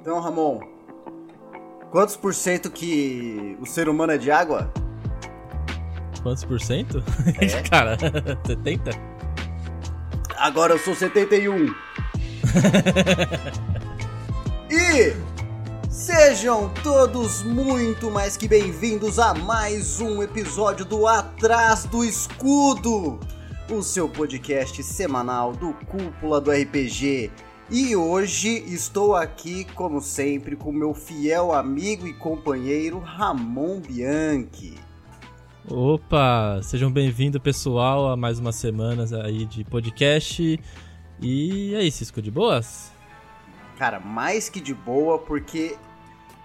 Então, Ramon, quantos por cento que o ser humano é de água? Quantos por cento? É. Cara, 70? Agora eu sou 71. e sejam todos muito mais que bem-vindos a mais um episódio do Atrás do Escudo, o seu podcast semanal do Cúpula do RPG. E hoje estou aqui, como sempre, com meu fiel amigo e companheiro Ramon Bianchi. Opa, sejam bem-vindos, pessoal, a mais umas semanas aí de podcast. E é isso, Cisco de boas? Cara, mais que de boa, porque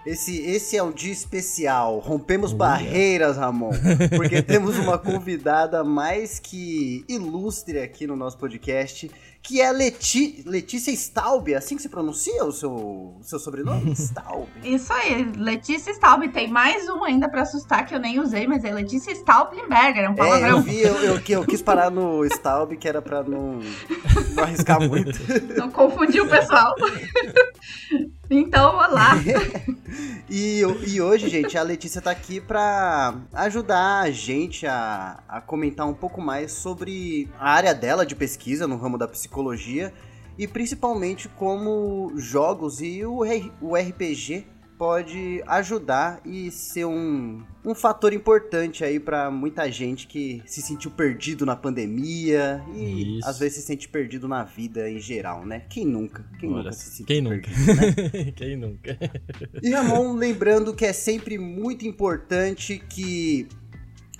esse, esse é um dia especial. Rompemos Uia. barreiras, Ramon. Porque temos uma convidada mais que ilustre aqui no nosso podcast, que é Leti Letícia Staub. É assim que se pronuncia o seu, o seu sobrenome? Staub. Isso aí, Letícia Staub. Tem mais um ainda pra assustar que eu nem usei, mas é Letícia Staublenberger, é um É, eu palavrão. vi, eu, eu, eu quis parar no Staub, que era pra não, não arriscar muito. Não confundir o pessoal. então, olá. E, e hoje, gente, a Letícia tá aqui pra ajudar a gente a, a comentar um pouco mais sobre a área dela de pesquisa no ramo da psicologia e principalmente como jogos e o, o RPG pode ajudar e ser um, um fator importante aí pra muita gente que se sentiu perdido na pandemia e Isso. às vezes se sente perdido na vida em geral, né? Quem nunca? Quem Ora, nunca se sentiu quem nunca? perdido, né? Quem nunca? E Ramon, lembrando que é sempre muito importante que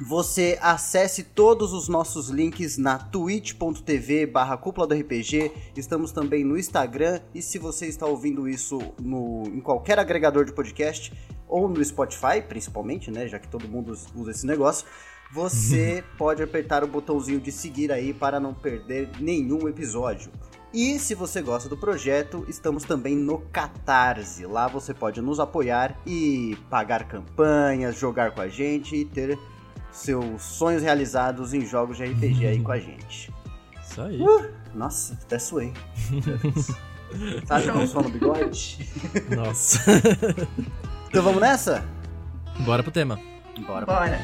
você acesse todos os nossos links na twitch.tv barra cúpula do RPG. Estamos também no Instagram. E se você está ouvindo isso no, em qualquer agregador de podcast, ou no Spotify, principalmente, né? Já que todo mundo us- usa esse negócio. Você pode apertar o botãozinho de seguir aí para não perder nenhum episódio. E se você gosta do projeto, estamos também no Catarse. Lá você pode nos apoiar e pagar campanhas, jogar com a gente e ter seus sonhos realizados em jogos de RPG aí com a gente. Isso aí. Nossa, até suei. Sabe como suar no bigode? Nossa. Então vamos nessa? Bora pro tema. Bora. Bora.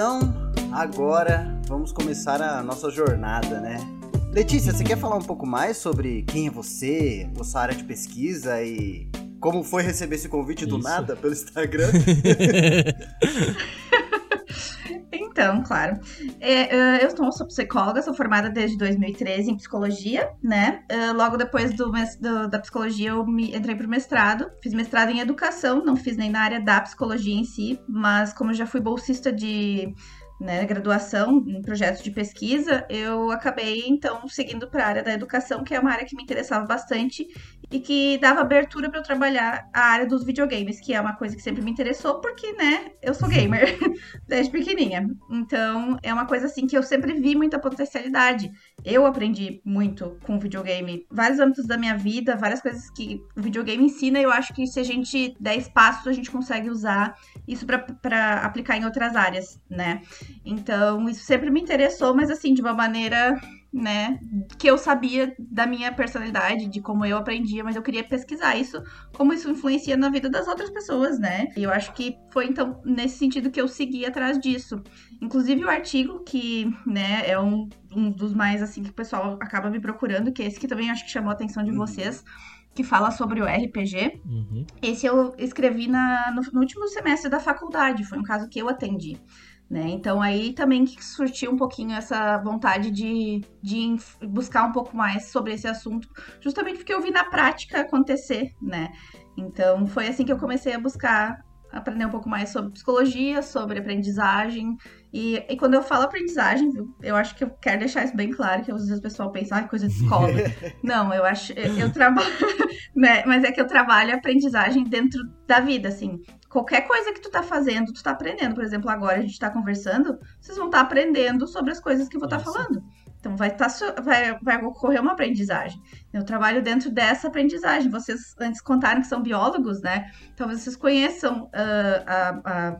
Então, agora vamos começar a nossa jornada, né? Letícia, você quer falar um pouco mais sobre quem é você, sua área de pesquisa e como foi receber esse convite do Isso. nada pelo Instagram? Então, claro. É, é, eu sou, psicóloga, sou formada desde 2013 em psicologia, né? É, logo depois do, do- da psicologia, eu me, entrei pro mestrado. Fiz mestrado em educação, não fiz nem na área da psicologia em si, mas como já fui bolsista de né, graduação em projetos de pesquisa, eu acabei então seguindo para a área da educação, que é uma área que me interessava bastante e que dava abertura para eu trabalhar a área dos videogames, que é uma coisa que sempre me interessou, porque, né, eu sou gamer desde pequenininha. Então, é uma coisa assim que eu sempre vi muita potencialidade. Eu aprendi muito com videogame, vários âmbitos da minha vida, várias coisas que o videogame ensina, eu acho que se a gente der espaço, a gente consegue usar isso para aplicar em outras áreas, né? Então, isso sempre me interessou, mas assim, de uma maneira, né, que eu sabia da minha personalidade, de como eu aprendia, mas eu queria pesquisar isso, como isso influencia na vida das outras pessoas, né? E eu acho que foi então nesse sentido que eu segui atrás disso. Inclusive o artigo que, né, é um, um dos mais assim que o pessoal acaba me procurando, que é esse que também acho que chamou a atenção de Uhum. vocês, que fala sobre o RPG. Uhum. Esse eu escrevi na, no, no último semestre da faculdade, foi um caso que eu atendi. Né? Então aí também que surgiu um pouquinho essa vontade de, de buscar um pouco mais sobre esse assunto, justamente porque eu vi na prática acontecer, né? Então foi assim que eu comecei a buscar aprender um pouco mais sobre psicologia, sobre aprendizagem. E, e quando eu falo aprendizagem, eu acho que eu quero deixar isso bem claro, que às vezes o pessoal pensa, ah, coisa de escola. Não, eu acho, eu, eu trabalho, né? Mas é que eu trabalho a aprendizagem dentro da vida, assim. Qualquer coisa que tu tá fazendo, tu tá aprendendo. Por exemplo, agora a gente tá conversando, vocês vão estar aprendendo sobre as coisas que eu vou estar Isso. falando. Então vai, tá, vai, vai ocorrer uma aprendizagem. Eu trabalho dentro dessa aprendizagem. Vocês antes contaram que são biólogos, né? Talvez vocês conheçam uh, a, a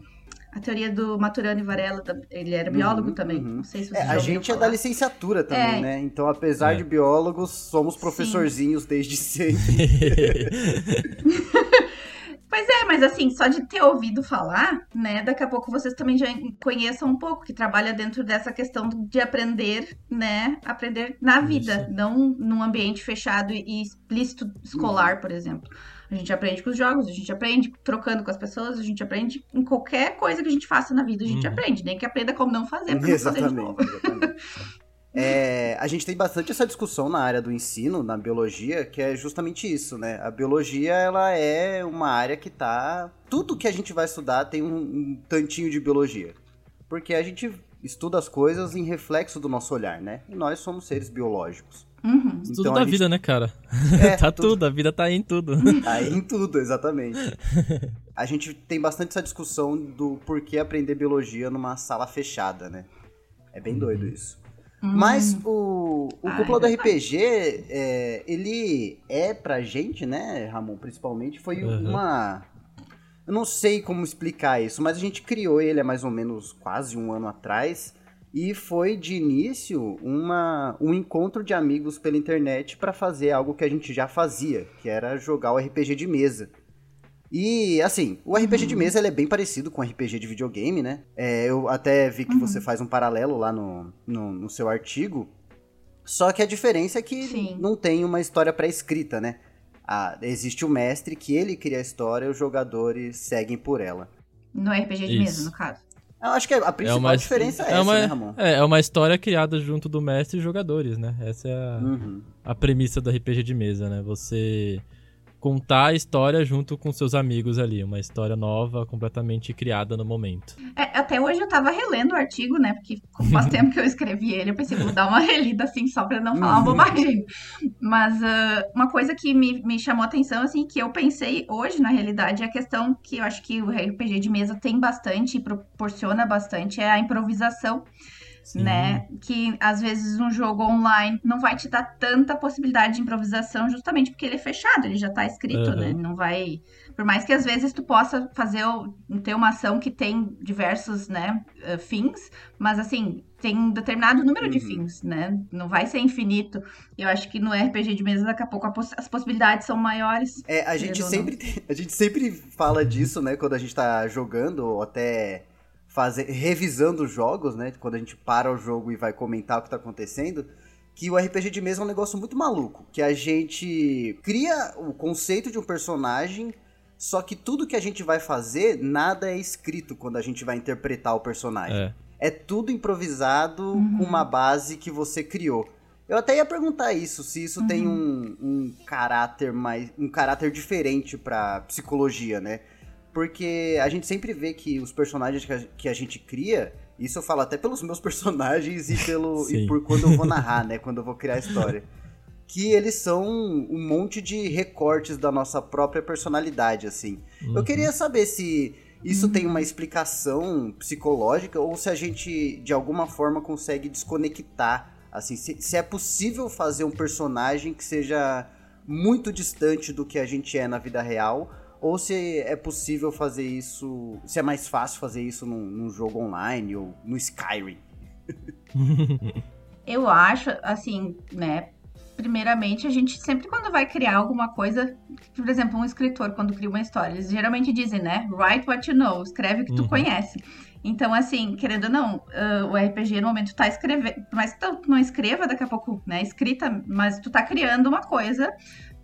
a teoria do Maturano e Varela, ele era biólogo uhum, também. Uhum. Não sei se você é, A gente falar. é da licenciatura também, é. né? Então, apesar é. de biólogos, somos professorzinhos Sim. desde sempre. Pois é, mas assim, só de ter ouvido falar, né, daqui a pouco vocês também já conheçam um pouco, que trabalha dentro dessa questão de aprender, né, aprender na vida, Isso. não num ambiente fechado e explícito escolar, uhum. por exemplo. A gente aprende com os jogos, a gente aprende trocando com as pessoas, a gente aprende em qualquer coisa que a gente faça na vida, a gente uhum. aprende, nem que aprenda como não fazer, pra não fazer de novo. É, a gente tem bastante essa discussão na área do ensino, na biologia, que é justamente isso, né? A biologia, ela é uma área que tá... Tudo que a gente vai estudar tem um, um tantinho de biologia. Porque a gente estuda as coisas em reflexo do nosso olhar, né? E nós somos seres biológicos. Uhum. Tudo então, da gente... vida, né, cara? É, tá tudo... tudo, a vida tá aí em tudo. Tá aí em tudo, exatamente. a gente tem bastante essa discussão do porquê aprender biologia numa sala fechada, né? É bem doido uhum. isso. Hum. Mas o, o ah, Cúpula do RPG, é, ele é pra gente, né, Ramon, principalmente, foi uhum. uma... Eu não sei como explicar isso, mas a gente criou ele há mais ou menos quase um ano atrás e foi de início uma, um encontro de amigos pela internet para fazer algo que a gente já fazia, que era jogar o RPG de mesa. E, assim, o RPG uhum. de mesa é bem parecido com o RPG de videogame, né? É, eu até vi que uhum. você faz um paralelo lá no, no, no, seu artigo. Só que a diferença é que Sim. não tem uma história pré-escrita, né? Ah, existe o mestre que ele cria a história e os jogadores seguem por ela. No RPG de Isso. mesa, no caso. Eu acho que a principal é uma, diferença é, é essa, uma, né, Ramon? É, é uma história criada junto do mestre e jogadores, né? Essa é a, uhum. a premissa do RPG de mesa, né? Você contar a história junto com seus amigos ali, uma história nova, completamente criada no momento. É, até hoje eu tava relendo o artigo, né? Porque faz tempo que eu escrevi ele, eu pensei, vou dar uma relida assim, só pra não falar uma bobagem. Mas uh, uma coisa que me, me chamou a atenção, assim, que eu pensei hoje, na realidade, é a questão que eu acho que o RPG de mesa tem bastante e proporciona bastante, é a improvisação. Sim. né? Que às vezes um jogo online não vai te dar tanta possibilidade de improvisação, justamente porque ele é fechado, ele já tá escrito, uhum. né? Não vai. Por mais que às vezes tu possa fazer ter uma ação que tem diversos, né, uh, fins, mas assim, tem um determinado número uhum. de fins, né? Não vai ser infinito. Eu acho que no RPG de mesa, daqui a pouco, as possibilidades são maiores. É, a gente sempre, a gente sempre fala disso, né? Quando a gente tá jogando, ou até fazer, revisando os jogos, né? Quando a gente para o jogo e vai comentar o que tá acontecendo. Que o RPG de mesa é um negócio muito maluco. Que a gente cria o conceito de um personagem, só que tudo que a gente vai fazer, nada é escrito quando a gente vai interpretar o personagem. É, é tudo improvisado uhum. com uma base que você criou. Eu até ia perguntar isso, se isso uhum. tem um, um caráter mais. um caráter diferente pra psicologia, né? Porque a gente sempre vê que os personagens que a, que a gente cria, isso eu falo até pelos meus personagens e, pelo, e por quando eu vou narrar, né? Quando eu vou criar a história. Que eles são um monte de recortes da nossa própria personalidade, assim. Uhum. Eu queria saber se isso uhum. tem uma explicação psicológica ou se a gente, de alguma forma, consegue desconectar. Assim, se, se é possível fazer um personagem que seja muito distante do que a gente é na vida real ou se é possível fazer isso, se é mais fácil fazer isso num, num jogo online ou no Skyrim. Eu acho, assim, né? Primeiramente, a gente sempre quando vai criar alguma coisa, por exemplo, um escritor quando cria uma história, eles geralmente dizem, né? Write what you know, escreve o que tu uhum. conhece. Então, assim, querendo ou não, uh, o RPG no momento tá escrevendo, mas tu não escreva daqui a pouco, né? Escrita, mas tu tá criando uma coisa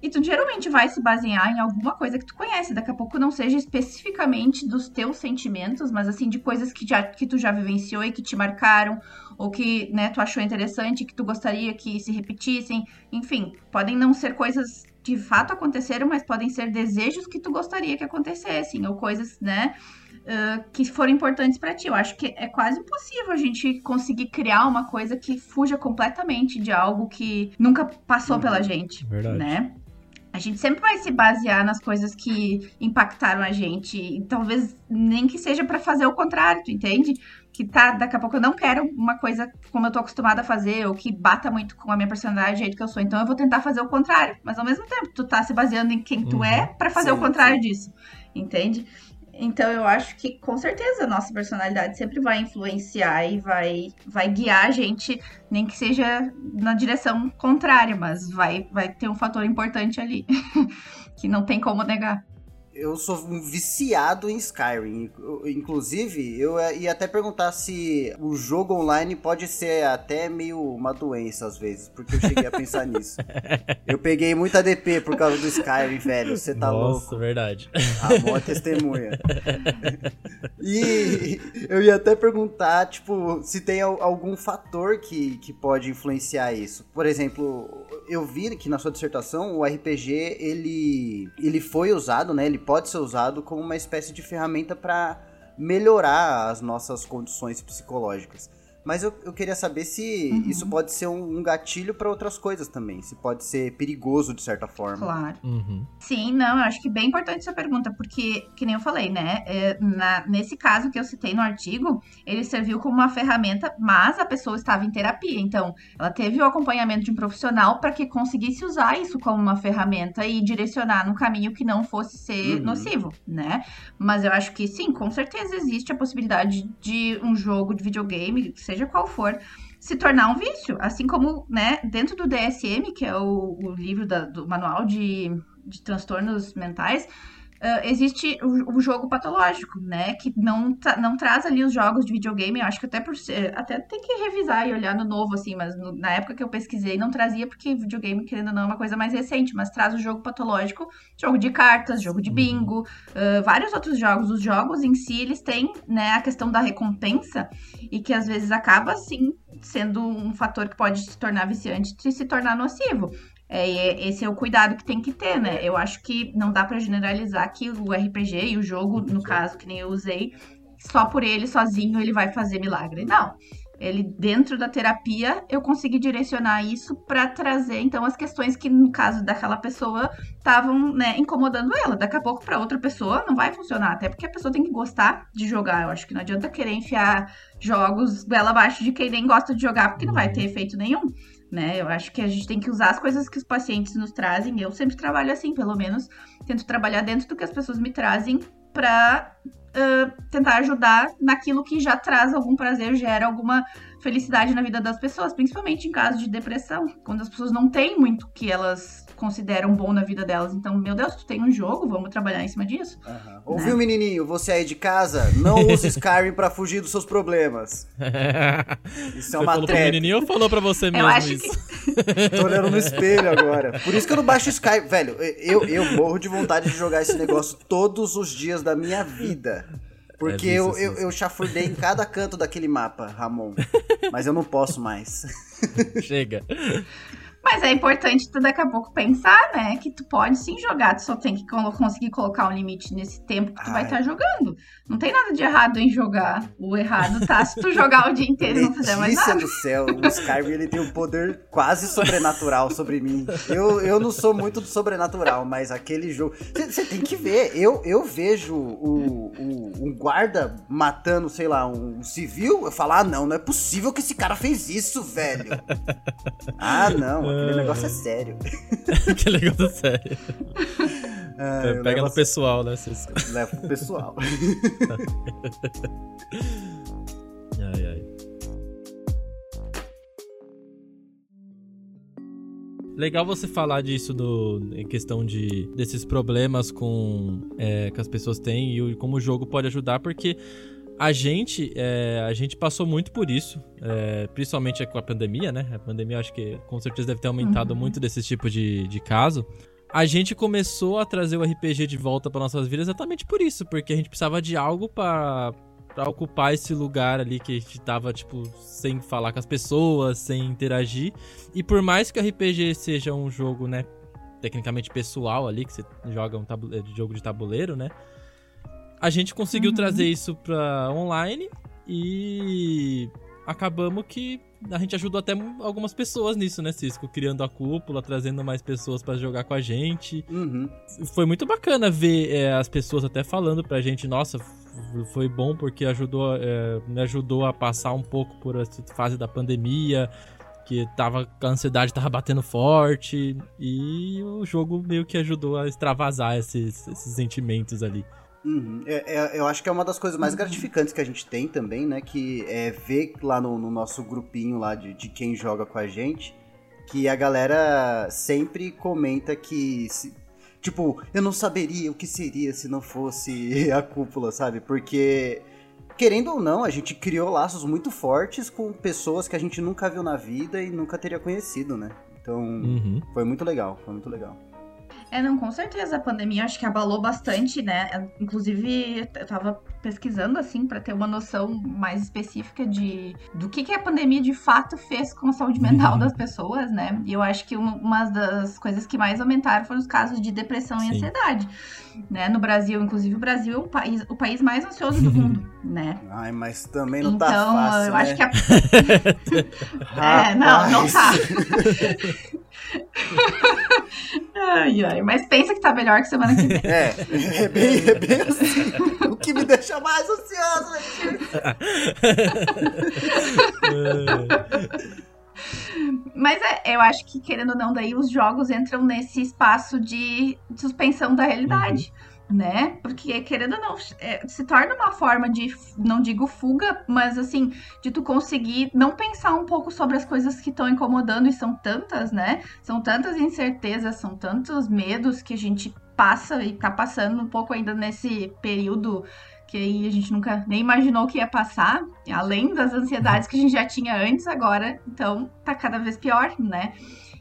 e tu geralmente vai se basear em alguma coisa que tu conhece. Daqui a pouco não seja especificamente dos teus sentimentos, mas assim, de coisas que, já, que tu já vivenciou e que te marcaram, ou que né, tu achou interessante, que tu gostaria que se repetissem. Enfim, podem não ser coisas que de fato aconteceram, mas podem ser desejos que tu gostaria que acontecessem, ou coisas, né? Uh, que foram importantes para ti. Eu acho que é quase impossível a gente conseguir criar uma coisa que fuja completamente de algo que nunca passou uhum. pela gente, Verdade. né? A gente sempre vai se basear nas coisas que impactaram a gente. E talvez nem que seja para fazer o contrário, tu entende? que tá, daqui a pouco eu não quero uma coisa como eu tô acostumada a fazer, ou que bata muito com a minha personalidade, o jeito que eu sou. Então eu vou tentar fazer o contrário. Mas ao mesmo tempo, tu tá se baseando em quem tu é para fazer sim, o contrário sim. disso. Entende? Então eu acho que com certeza a nossa personalidade sempre vai influenciar e vai, vai guiar a gente, nem que seja na direção contrária, mas vai, vai ter um fator importante ali que não tem como negar eu sou um viciado em Skyrim. Inclusive, eu ia até perguntar se o jogo online pode ser até meio uma doença às vezes, porque eu cheguei a pensar nisso. Eu peguei muita DP por causa do Skyrim, velho. Você tá Nossa, louco. Nossa, verdade. A boa testemunha. e eu ia até perguntar, tipo, se tem algum fator que, que pode influenciar isso. Por exemplo, eu vi que na sua dissertação o RPG ele, ele foi usado, né? Ele pode ser usado como uma espécie de ferramenta para melhorar as nossas condições psicológicas. Mas eu, eu queria saber se uhum. isso pode ser um, um gatilho para outras coisas também. Se pode ser perigoso de certa forma. Claro. Uhum. Sim, não, eu acho que bem importante essa pergunta, porque, que nem eu falei, né? É, na, nesse caso que eu citei no artigo, ele serviu como uma ferramenta, mas a pessoa estava em terapia. Então, ela teve o acompanhamento de um profissional para que conseguisse usar isso como uma ferramenta e direcionar no caminho que não fosse ser uhum. nocivo, né? Mas eu acho que sim, com certeza existe a possibilidade de um jogo de videogame, seja seja qual for, se tornar um vício. Assim como, né, dentro do DSM, que é o, o livro da, do manual de, de transtornos mentais, Uh, existe o, o, jogo patológico, né? Que não, tra não traz ali os jogos de videogame. Eu acho que até por ser, até tem que revisar e olhar no novo, assim, mas no, na época que eu pesquisei não trazia, porque videogame, querendo ou não, é uma coisa mais recente, mas traz o jogo patológico, jogo de cartas, jogo de bingo, uh, vários outros jogos. Os jogos em si, eles têm, né, a questão da recompensa e que às vezes acaba, assim, sendo um fator que pode se tornar viciante e se tornar nocivo. É, esse é o cuidado que tem que ter, né? Eu acho que não dá para generalizar que o RPG e o jogo, no caso, que nem eu usei, só por ele sozinho ele vai fazer milagre. Não. Ele dentro da terapia eu consegui direcionar isso para trazer então as questões que no caso daquela pessoa estavam né, incomodando ela. Daqui a pouco para outra pessoa não vai funcionar, até porque a pessoa tem que gostar de jogar. Eu acho que não adianta querer enfiar jogos bela abaixo de quem nem gosta de jogar, porque não vai ter efeito nenhum né? Eu acho que a gente tem que usar as coisas que os pacientes nos trazem. Eu sempre trabalho assim, pelo menos tento trabalhar dentro do que as pessoas me trazem para uh, tentar ajudar naquilo que já traz algum prazer, gera alguma felicidade na vida das pessoas, principalmente em caso de depressão, quando as pessoas não têm muito que elas consideram bom na vida delas. Então, meu Deus, tu tem um jogo, vamos trabalhar em cima disso. Uhum. Né? Ouviu, menininho? Você aí de casa, não use Skyrim para fugir dos seus problemas. Isso é uma falou trap. menininho ou falou pra você mesmo eu acho isso? Que... Tô olhando no espelho agora. Por isso que eu não baixo Skyrim. Velho, eu, eu morro de vontade de jogar esse negócio todos os dias da minha vida. Porque é eu, eu, eu chafurdei em cada canto daquele mapa, Ramon. Mas eu não posso mais. Chega. Mas é importante tu daqui a pouco pensar, né? Que tu pode sim jogar, tu só tem que conseguir colocar um limite nesse tempo que tu Ai. vai estar tá jogando. Não tem nada de errado em jogar. O errado tá se tu jogar o dia inteiro e não fazer mais nada. do céu, o Skyrim ele tem um poder quase sobrenatural sobre mim. Eu, eu não sou muito do sobrenatural, mas aquele jogo. Você tem que ver. Eu, eu vejo o, o, um guarda matando, sei lá, um civil. Eu falo, ah, não, não é possível que esse cara fez isso, velho. Ah, não. Aquele ah. negócio é sério. Aquele negócio é sério. Ah, Pega no pessoal, né? Vocês... Leva pro pessoal. ai, ai. Legal você falar disso do, em questão de desses problemas com é, que as pessoas têm e como o jogo pode ajudar, porque a gente, é, a gente passou muito por isso, é, principalmente com a pandemia, né? A pandemia acho que com certeza deve ter aumentado uhum. muito desse tipo de, de caso. A gente começou a trazer o RPG de volta para nossas vidas exatamente por isso, porque a gente precisava de algo para para ocupar esse lugar ali que a gente tava, tipo, sem falar com as pessoas, sem interagir. E por mais que o RPG seja um jogo, né, tecnicamente pessoal ali, que você joga um jogo de tabuleiro, né? A gente conseguiu uhum. trazer isso pra online e acabamos que a gente ajudou até algumas pessoas nisso, né, Cisco? Criando a cúpula, trazendo mais pessoas para jogar com a gente. Uhum. Foi muito bacana ver é, as pessoas até falando pra gente, nossa, foi bom porque ajudou, é, me ajudou a passar um pouco por essa fase da pandemia, que tava, a ansiedade tava batendo forte, e o jogo meio que ajudou a extravasar esses, esses sentimentos ali. Uhum. É, é, eu acho que é uma das coisas mais gratificantes que a gente tem também, né? Que é ver lá no, no nosso grupinho lá de, de quem joga com a gente, que a galera sempre comenta que. Se, tipo, eu não saberia o que seria se não fosse a cúpula, sabe? Porque, querendo ou não, a gente criou laços muito fortes com pessoas que a gente nunca viu na vida e nunca teria conhecido, né? Então, uhum. foi muito legal, foi muito legal. É, não, com certeza. A pandemia acho que abalou bastante, né? Inclusive, eu tava pesquisando, assim, para ter uma noção mais específica de do que, que a pandemia de fato fez com a saúde mental uhum. das pessoas, né? E eu acho que uma das coisas que mais aumentaram foram os casos de depressão Sim. e ansiedade. Né, no Brasil, inclusive o Brasil é o país, o país mais ansioso do mundo, né? Ai, mas também não tá então, tá fácil, eu né? acho que a... é, não, não tá. Ai, ai, mas pensa que tá melhor que semana que vem. É, é bem, é bem assim. o que me deixa mais ansioso, Mas é, eu acho que, querendo ou não, daí os jogos entram nesse espaço de suspensão da realidade. Uhum né? Porque, querendo ou não, é, se torna uma forma de, não digo fuga, mas assim, de tu conseguir não pensar um pouco sobre as coisas que estão incomodando, e são tantas, né? São tantas incertezas, são tantos medos que a gente passa e tá passando um pouco ainda nesse período que aí a gente nunca nem imaginou que ia passar, além das ansiedades que a gente já tinha antes, agora, então tá cada vez pior, né?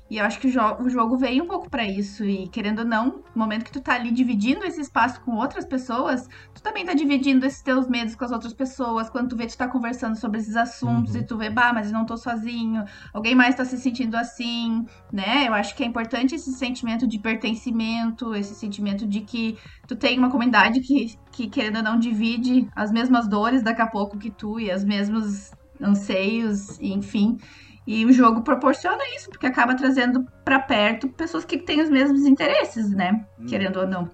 E eu acho que o, jo o jogo veio um pouco para isso. E querendo ou não, no momento que tu tá ali dividindo esse espaço com outras pessoas, tu também tá dividindo esses teus medos com as outras pessoas. Quando tu vê, tu tá conversando sobre esses assuntos uhum. e tu vê, bah, mas eu não tô sozinho, alguém mais tá se sentindo assim, né? Eu acho que é importante esse sentimento de pertencimento, esse sentimento de que tu tem uma comunidade que, que querendo ou não, divide as mesmas dores daqui a pouco que tu e as mesmos anseios, enfim. E o jogo proporciona isso, porque acaba trazendo para perto pessoas que têm os mesmos interesses, né? Hum. Querendo ou não.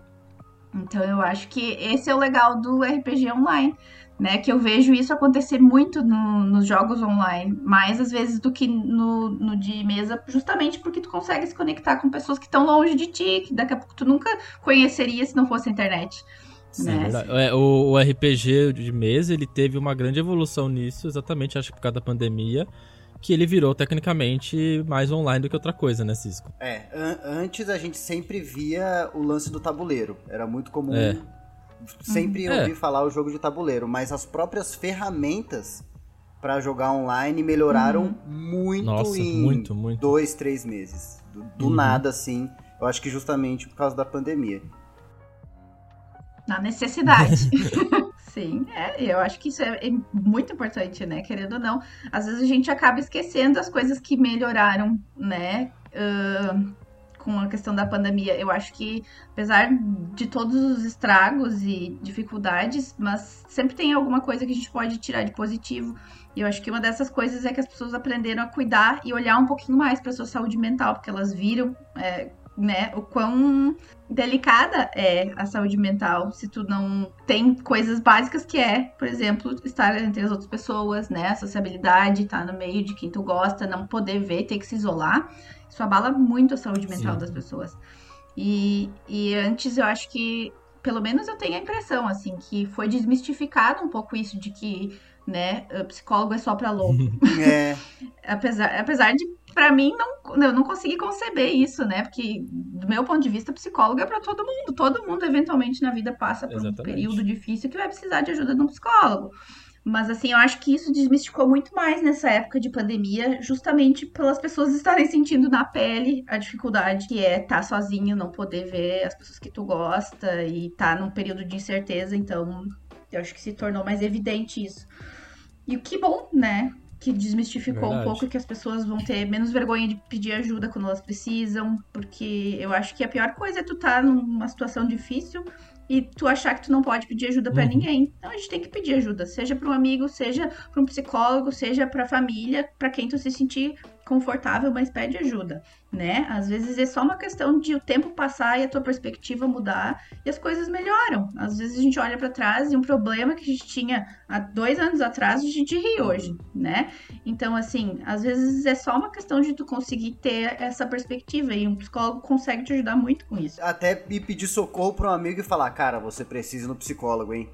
Então eu acho que esse é o legal do RPG online, né? Que eu vejo isso acontecer muito no, nos jogos online, mais às vezes do que no, no de mesa, justamente porque tu consegue se conectar com pessoas que estão longe de ti, que daqui a pouco tu nunca conheceria se não fosse a internet. Sim, né? é, o, o, RPG de mesa ele teve uma grande evolução nisso, exatamente acho que por causa da pandemia que ele virou tecnicamente mais online do que outra coisa, né, Cisco? É, an antes a gente sempre via o lance do tabuleiro. Era muito comum é. sempre uhum. ouvir é. falar o jogo de tabuleiro, mas as próprias ferramentas para jogar online melhoraram uhum. muito Nossa, em muito, muito. dois, três meses. Do, do uhum. nada, assim. Eu acho que justamente por causa da pandemia. Na necessidade. Sim, é, eu acho que isso é, é, muito importante, né? Querendo ou não, às vezes a gente acaba esquecendo as coisas que melhoraram, né? Uh, com a questão da pandemia. Eu acho que, apesar de todos os estragos e dificuldades, mas sempre tem alguma coisa que a gente pode tirar de positivo. E eu acho que uma dessas coisas é que as pessoas aprenderam a cuidar e olhar um pouquinho mais para sua saúde mental, porque elas viram é, né, o quão delicada é a saúde mental se tu não tem coisas básicas que é, por exemplo, estar entre as outras pessoas, né, a sociabilidade, estar no meio de quem tu gosta, não poder ver, ter que se isolar, isso abala muito a saúde mental Sim. das pessoas. E, e antes eu acho que, pelo menos eu tenho a impressão, assim, que foi desmistificado um pouco isso de que né? Psicólogo é só pra louco. É. apesar, apesar de, para mim, não, eu não consegui conceber isso, né? Porque, do meu ponto de vista, psicólogo é para todo mundo. Todo mundo, eventualmente, na vida passa por Exatamente. um período difícil que vai precisar de ajuda de um psicólogo. Mas, assim, eu acho que isso desmistificou muito mais nessa época de pandemia, justamente pelas pessoas estarem sentindo na pele a dificuldade que é estar tá sozinho, não poder ver as pessoas que tu gosta e estar tá num período de incerteza. Então, eu acho que se tornou mais evidente isso. E que bom, né? Que desmistificou Verdade. um pouco que as pessoas vão ter menos vergonha de pedir ajuda quando elas precisam. Porque eu acho que a pior coisa é tu estar tá numa situação difícil e tu achar que tu não pode pedir ajuda para uhum. ninguém. Então a gente tem que pedir ajuda, seja para um amigo, seja para um psicólogo, seja para a família, para quem tu se sentir confortável, mas pede ajuda, né? Às vezes é só uma questão de o tempo passar e a tua perspectiva mudar e as coisas melhoram. Às vezes a gente olha para trás e um problema que a gente tinha há dois anos atrás, a gente ri hoje, né? Então, assim, às vezes é só uma questão de tu conseguir ter essa perspectiva e um psicólogo consegue te ajudar muito com isso. Até pedir socorro para um amigo e falar, cara, você precisa ir no psicólogo, hein?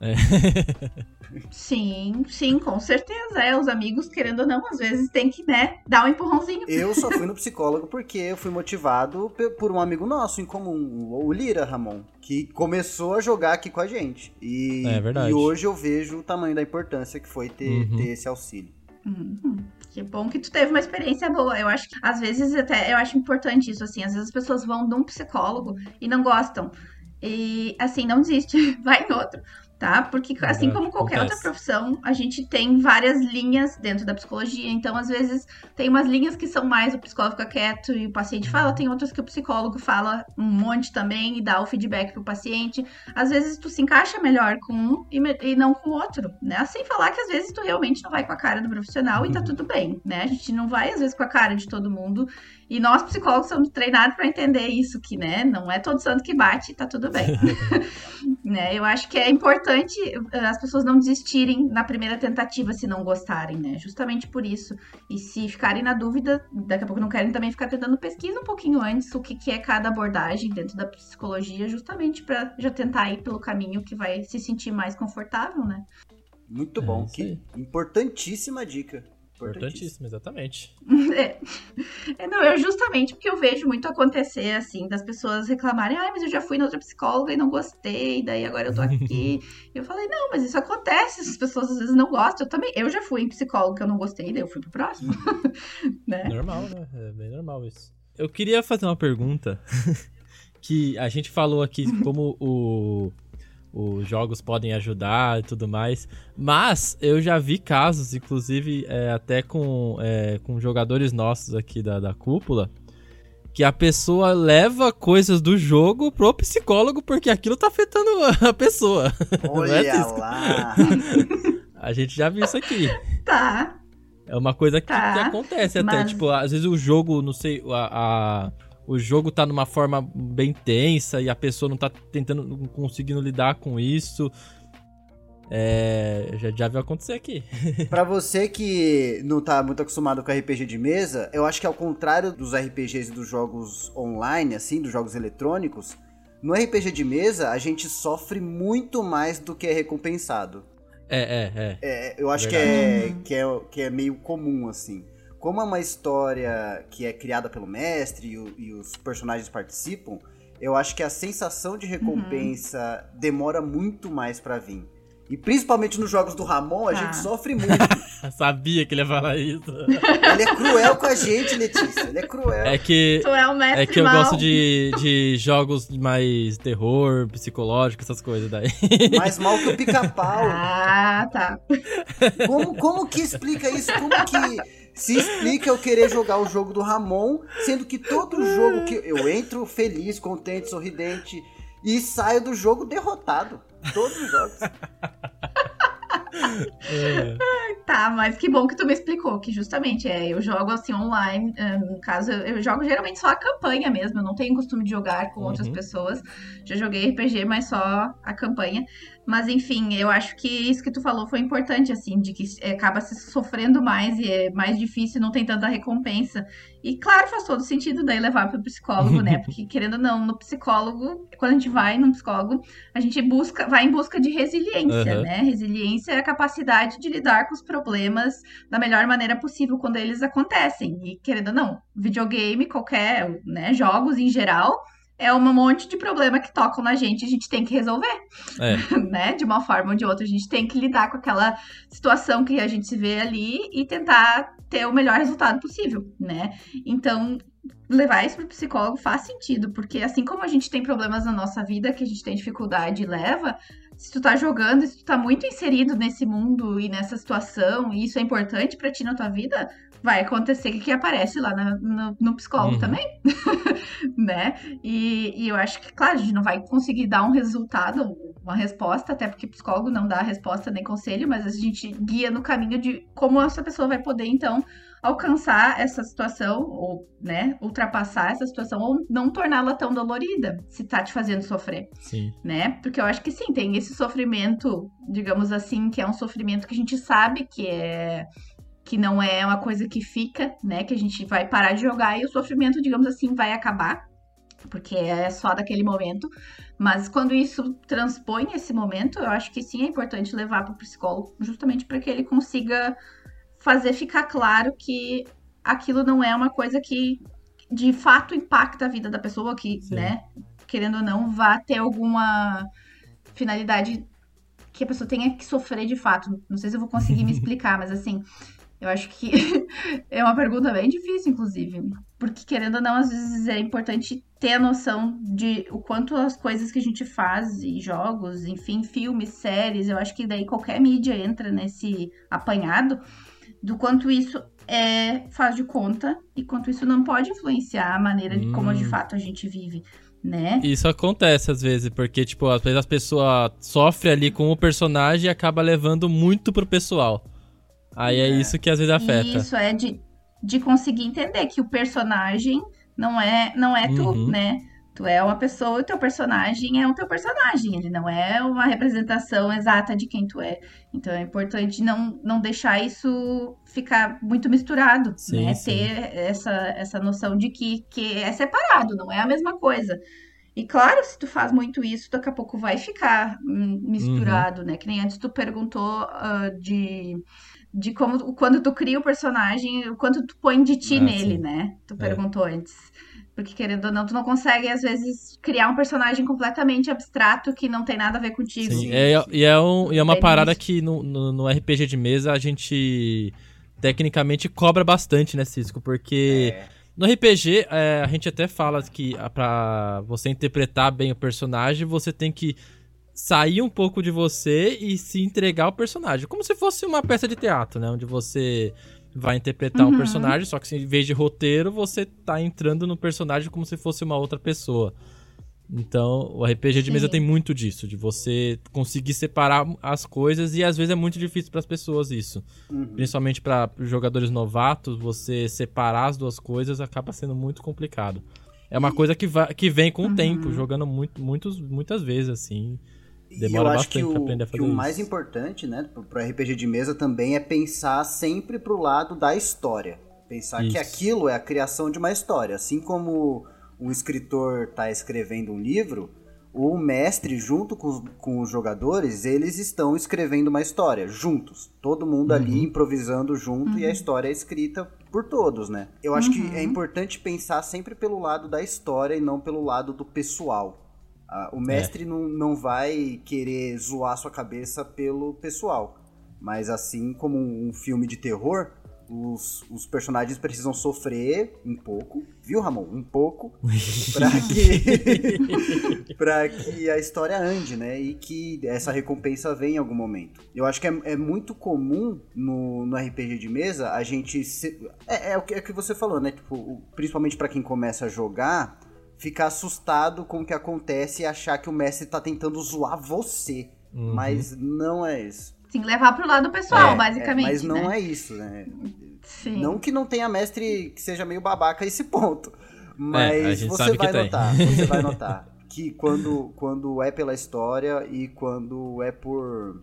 É. sim, sim, com certeza. É, os amigos, querendo ou não, às vezes tem que, né, dar um empurrãozinho. Eu só fui no psicólogo porque eu fui motivado por um amigo nosso em comum, o Lira Ramon, que começou a jogar aqui com a gente. E, é verdade. E hoje eu vejo o tamanho da importância que foi ter, uhum. ter esse auxílio. Uhum. Que bom que tu teve uma experiência boa. Eu acho que às vezes até eu acho importante isso assim, às vezes as pessoas vão de um psicólogo e não gostam. E assim, não desiste, vai em outro tá? Porque assim como qualquer Acontece. outra profissão, a gente tem várias linhas dentro da psicologia. Então, às vezes, tem umas linhas que são mais o psicólogo fica quieto e o paciente fala, tem outras que o psicólogo fala um monte também e dá o feedback pro paciente. Às vezes, tu se encaixa melhor com um e, e não com o outro, né? Sem falar que às vezes tu realmente não vai com a cara do profissional e tá uhum. tudo bem, né? A gente não vai, às vezes, com a cara de todo mundo. E nós, psicólogos, somos treinados para entender isso, que, né, não é todo santo que bate, tá tudo bem. né? Eu acho que é importante eh, as pessoas não desistirem na primeira tentativa se não gostarem, né? Justamente por isso. E se ficarem na dúvida, daqui a pouco não querem também ficar tentando pesquisa um pouquinho antes o que, que é cada abordagem dentro da psicologia, justamente para já tentar ir pelo caminho que vai se sentir mais confortável, né? Muito bom, é, que importantíssima dica. Importantíssimo, exatamente. É. é. não, eu justamente porque eu vejo muito acontecer, assim, das pessoas reclamarem, ai, mas eu já fui na outra psicóloga e não gostei, daí agora eu tô aqui. eu falei, não, mas isso acontece, as pessoas às vezes não gostam. Eu também, eu já fui em psicólogo que eu não gostei, daí eu fui pro próximo. né? Normal, né? É bem normal isso. Eu queria fazer uma pergunta que a gente falou aqui como o os jogos podem ajudar e tudo mais. Mas eu já vi casos, inclusive é, até com, é, com jogadores nossos aqui da, da cúpula, que a pessoa leva coisas do jogo pro psicólogo porque aquilo tá afetando a pessoa. Olha é lá! a gente já viu isso aqui. Tá. É uma coisa que, tá, que acontece mas... até. Tipo, às vezes o jogo, não sei, a, a o jogo tá numa forma bem tensa e a pessoa não tá tentando, não conseguindo lidar com isso. É, já, já viu acontecer aqui. para você que não tá muito acostumado com RPG de mesa, eu acho que ao contrário dos RPGs e dos jogos online, assim, dos jogos eletrônicos, no RPG de mesa a gente sofre muito mais do que é recompensado. É, é, é. é eu acho que é, que é, que é meio comum, assim como é uma história que é criada pelo mestre e, o, e os personagens participam, eu acho que a sensação de recompensa uhum. demora muito mais para vir. E principalmente nos jogos do Ramon, a ah. gente sofre muito. Sabia que ele ia falar isso. Ele é cruel com a gente, Letícia. Ele é cruel. É que, tu é, o mestre é que eu mal. gosto de, de jogos mais terror, psicológico, essas coisas daí. Mais mal que o pica-pau. Ah, tá. Como, como que explica isso? Como que se explica eu querer jogar o jogo do Ramon, sendo que todo jogo que eu entro feliz, contente, sorridente e saio do jogo derrotado. Todos os jogos. é. Tá, mas que bom que tu me explicou, que justamente é, eu jogo assim online, é, no caso, eu jogo geralmente só a campanha mesmo, eu não tenho costume de jogar com uhum. outras pessoas. Já joguei RPG, mas só a campanha. Mas enfim, eu acho que isso que tu falou foi importante, assim, de que é, acaba se sofrendo mais e é mais difícil, não tem tanta recompensa. E claro, faz todo sentido daí levar para o psicólogo, né? Porque querendo ou não, no psicólogo, quando a gente vai no psicólogo, a gente busca, vai em busca de resiliência, uhum. né? Resiliência é a capacidade de lidar com os problemas da melhor maneira possível quando eles acontecem. E querendo ou não, videogame, qualquer, né, jogos em geral, é um monte de problema que tocam na gente, a gente tem que resolver. É. né? De uma forma ou de outra, a gente tem que lidar com aquela situação que a gente se vê ali e tentar ter o melhor resultado possível, né? Então, levar isso para o psicólogo faz sentido, porque assim como a gente tem problemas na nossa vida que a gente tem dificuldade e leva, se tu tá jogando, se tu tá muito inserido nesse mundo e nessa situação, e isso é importante para ti na tua vida, vai acontecer que, que aparece lá na, no, no, psicólogo uhum. também, né? E, e, eu acho que, claro, a gente não vai conseguir dar um resultado, uma resposta, até porque psicólogo não dá resposta nem conselho, mas a gente guia no caminho de como essa pessoa vai poder, então, alcançar essa situação, ou, né, ultrapassar essa situação, ou não torná-la tão dolorida, se tá te fazendo sofrer. Sim. Né? Porque eu acho que sim, tem esse sofrimento, digamos assim, que é um sofrimento que a gente sabe que é que não é uma coisa que fica, né? Que a gente vai parar de jogar e o sofrimento, digamos assim, vai acabar, porque é só daquele momento. Mas quando isso transpõe esse momento, eu acho que sim é importante levar para o psicólogo, justamente para que ele consiga fazer ficar claro que aquilo não é uma coisa que de fato impacta a vida da pessoa, que, sim. né, querendo ou não, vá ter alguma finalidade que a pessoa tenha que sofrer de fato. Não sei se eu vou conseguir me explicar, mas assim, eu acho que é uma pergunta bem difícil, inclusive. Porque, querendo ou não, às vezes é importante ter a noção de o quanto as coisas que a gente faz, e jogos, enfim, filmes, séries, eu acho que daí qualquer mídia entra nesse apanhado, do quanto isso é faz de conta e quanto isso não pode influenciar a maneira de como de hum. fato a gente vive. Né? Isso acontece às vezes, porque, tipo, às vezes a pessoa sofre ali com o personagem e acaba levando muito pro pessoal. Aí é, é isso que às vezes afeta. Isso é de, de conseguir entender que o personagem não é, não é tu, uhum. né? Tu é uma pessoa e o teu personagem é o teu personagem. Ele não é uma representação exata de quem tu é. Então é importante não, não deixar isso ficar muito misturado, sim, né? Sim. Ter essa, essa noção de que, que é separado, não é a mesma coisa. E claro, se tu faz muito isso, daqui a pouco vai ficar hum, misturado, uhum. né? Que nem antes tu perguntou uh, de de como quando tu cria o personagem, o quanto tu põe de ti ah, nele, sim. né? Tu é. perguntou antes. Porque, querendo ou não, tu não consegue, às vezes, criar um personagem completamente abstrato que não tem nada a ver contigo. Sim, é, e é, um, e é uma parada que no, no, no, RPG de mesa a gente tecnicamente cobra bastante, né, Cisco? Porque é. No RPG é, a gente até fala que para você interpretar bem o personagem, você tem que sair um pouco de você e se entregar ao personagem. Como se fosse uma peça de teatro, né? Onde você vai interpretar uhum. um personagem, só que em vez de roteiro, você tá entrando no personagem como se fosse uma outra pessoa. Então, o RPG de mesa tem muito disso, de você conseguir separar as coisas e às vezes é muito difícil para as pessoas isso. Uhum. Principalmente para jogadores novatos, você separar as duas coisas acaba sendo muito complicado. É uma coisa que, vai, que vem com o uhum. tempo, jogando muito, muitos, muitas vezes assim. Demora eu acho que o, aprender a fazer que isso. o mais importante, né, pro RPG de mesa também é pensar sempre pro lado da história. Pensar isso. que aquilo é a criação de uma história. Assim como um escritor está escrevendo um livro, o mestre, junto com, com, os jogadores, eles estão escrevendo uma história, juntos. Todo mundo uhum. ali improvisando junto uhum. e a uhum. história é escrita por todos, né? Eu acho uhum. que é importante pensar sempre pelo lado da história e não pelo lado do pessoal. Ah, o mestre é. não, não vai querer zoar sua cabeça pelo pessoal. Mas assim como um filme de terror, os, os personagens precisam sofrer um pouco, viu, Ramon? Um pouco, para que, pra que a história ande, né? E que essa recompensa venha em algum momento. Eu acho que é, é muito comum no, no RPG de mesa a gente. Se, é, é, o que, é o que você falou, né? Tipo, principalmente para quem começa a jogar ficar assustado com o que acontece e achar que o mestre tá tentando zoar você. Uhum. Mas não é isso. Sim, levar pro lado pessoal, é, basicamente. É, mas não né? é isso, né? Sim. Não que não tenha mestre que seja meio babaca a esse ponto. Mas é, você vai notar, você vai notar que quando, quando é pela história e quando é por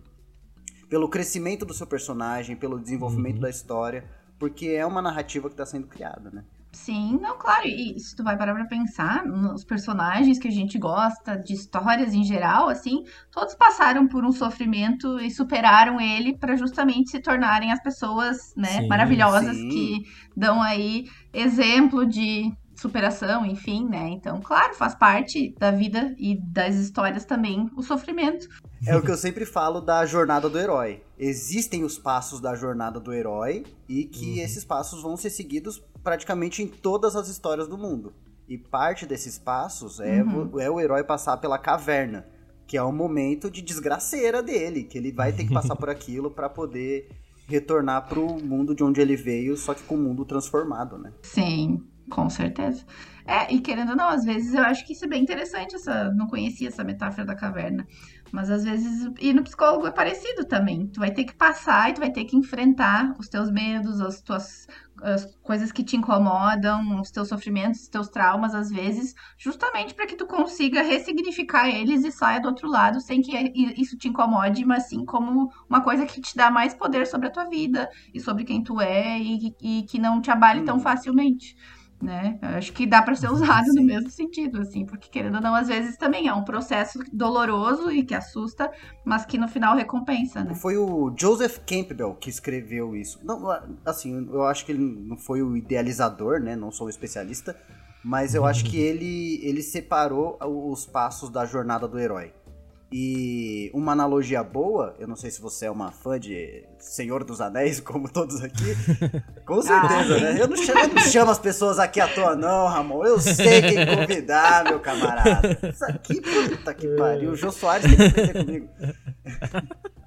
pelo crescimento do seu personagem, pelo desenvolvimento uhum. da história, porque é uma narrativa que está sendo criada, né? Sim, não, claro. E se tu vai parar pra pensar, nos personagens que a gente gosta, de histórias em geral, assim, todos passaram por um sofrimento e superaram ele para justamente se tornarem as pessoas, né, sim, maravilhosas sim. que dão aí exemplo de superação, enfim, né? Então, claro, faz parte da vida e das histórias também o sofrimento. É o que eu sempre falo da jornada do herói. Existem os passos da jornada do herói e que uhum. esses passos vão ser seguidos praticamente em todas as histórias do mundo. E parte desses passos é, uhum. o, é o herói passar pela caverna. que é o momento de desgraceira dele, que ele vai ter que passar por aquilo para poder retornar pro mundo de onde ele veio, só que com o mundo transformado, né? Sim, com certeza. É, e querendo ou não, às vezes eu acho que isso é bem interessante, essa, não conhecia essa metáfora da caverna. Mas às vezes ir no psicólogo é parecido também. Tu vai ter que passar e tu vai ter que enfrentar os teus medos, as tuas as coisas que te incomodam, os teus sofrimentos, os teus traumas, às vezes, justamente para que tu consiga ressignificar eles e saia do outro lado sem que isso te incomode, mas sim como uma coisa que te dá mais poder sobre a tua vida e sobre quem tu é e, e que não te abale hum. tão uhum. facilmente né? Eu acho que dá para ser usado Sim. no mesmo sentido, assim, porque querendo ou não, às vezes também é um processo doloroso e que assusta, mas que no final recompensa, né? Foi o Joseph Campbell que escreveu isso. Não, assim, eu acho que ele não foi o idealizador, né? Não sou um especialista, mas eu acho que ele ele separou os passos da jornada do herói. E uma analogia boa, eu não sei se você é uma fã de Senhor dos Anéis, como todos aqui. Com certeza, ah, né? Eu não, chamo, eu não chamo as pessoas aqui à toa, não, Ramon. Eu sei quem convidar, meu camarada. Isso aqui, puta que pariu. O Jô Soares tem que aprender comigo.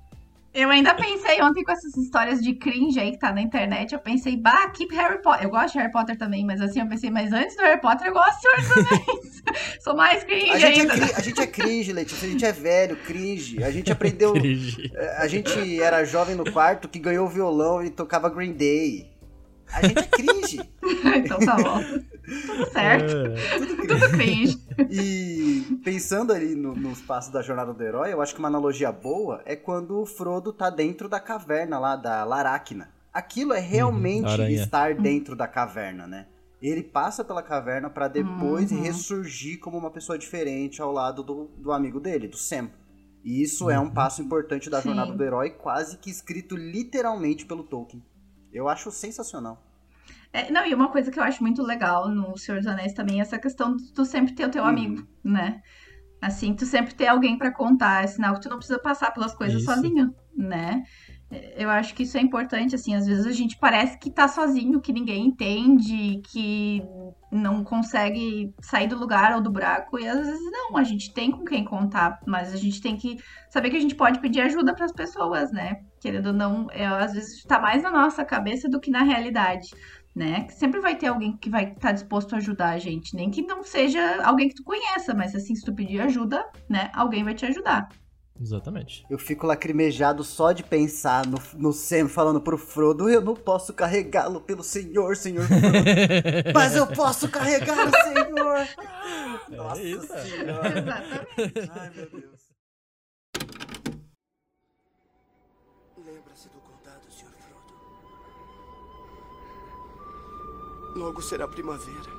Eu ainda pensei ontem com essas histórias de cringe aí que tá na internet. Eu pensei, bah, keep Harry Potter. Eu gosto de Harry Potter também, mas assim, eu pensei, mas antes do Harry Potter eu gosto de Senhor dos Anéis. Sou mais cringe a gente é ainda. É, a gente é cringe, Letícia. A gente é velho, cringe. A gente aprendeu. Eh, a gente era jovem no quarto que ganhou violão e tocava Green Day. A gente é cringe. então tá bom. Tudo certo. É. Tudo, Tudo cringe. E pensando ali no, nos passos da jornada do herói, eu acho que uma analogia boa é quando o Frodo tá dentro da caverna lá, da Laracna. Aquilo é uhum. realmente uhum, estar dentro da caverna, né? Ele passa pela caverna para depois uhum. ressurgir como uma pessoa diferente ao lado do, do amigo dele, do Sam. E isso uhum. é um uhum. passo importante da jornada Sim. do herói, quase que escrito literalmente pelo Tolkien. Eu acho sensacional. É, não, e uma coisa que eu acho muito legal no Senhor dos Anéis também é essa questão de tu sempre ter o teu amigo, uhum. né? Assim, tu sempre ter alguém para contar, é sinal que tu não precisa passar pelas coisas isso. sozinho, né? Eu acho que isso é importante, assim, às vezes a gente parece que tá sozinho, que ninguém entende, que não consegue sair do lugar ou do buraco, e às vezes não, a gente tem com quem contar, mas a gente tem que saber que a gente pode pedir ajuda para as pessoas, né? Querendo ou não, é, às vezes tá mais na nossa cabeça do que na realidade né? Sempre vai ter alguém que vai estar tá disposto a ajudar a gente, nem que não seja alguém que tu conheça, mas assim, se tu pedir ajuda, né, alguém vai te ajudar. Exatamente. Eu fico lacrimejado só de pensar no, no Sam falando pro Frodo: Eu não posso carregá-lo pelo Senhor, Senhor Frodo. mas eu posso carregar o Senhor. É Nossa isso. Senhora. Exatamente. Ai, meu Deus. Logo será primavera.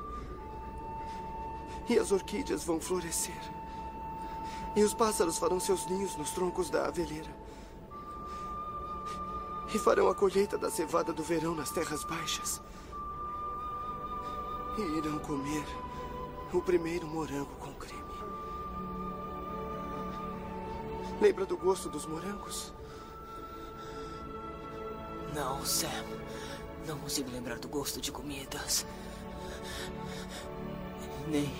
E as orquídeas vão florescer. E os pássaros farão seus ninhos nos troncos da aveleira. E farão a colheita da cevada do verão nas terras baixas. E irão comer o primeiro morango com creme. Lembra do gosto dos morangos? Não, Sam. Não consigo lembrar do gosto de comidas. Nem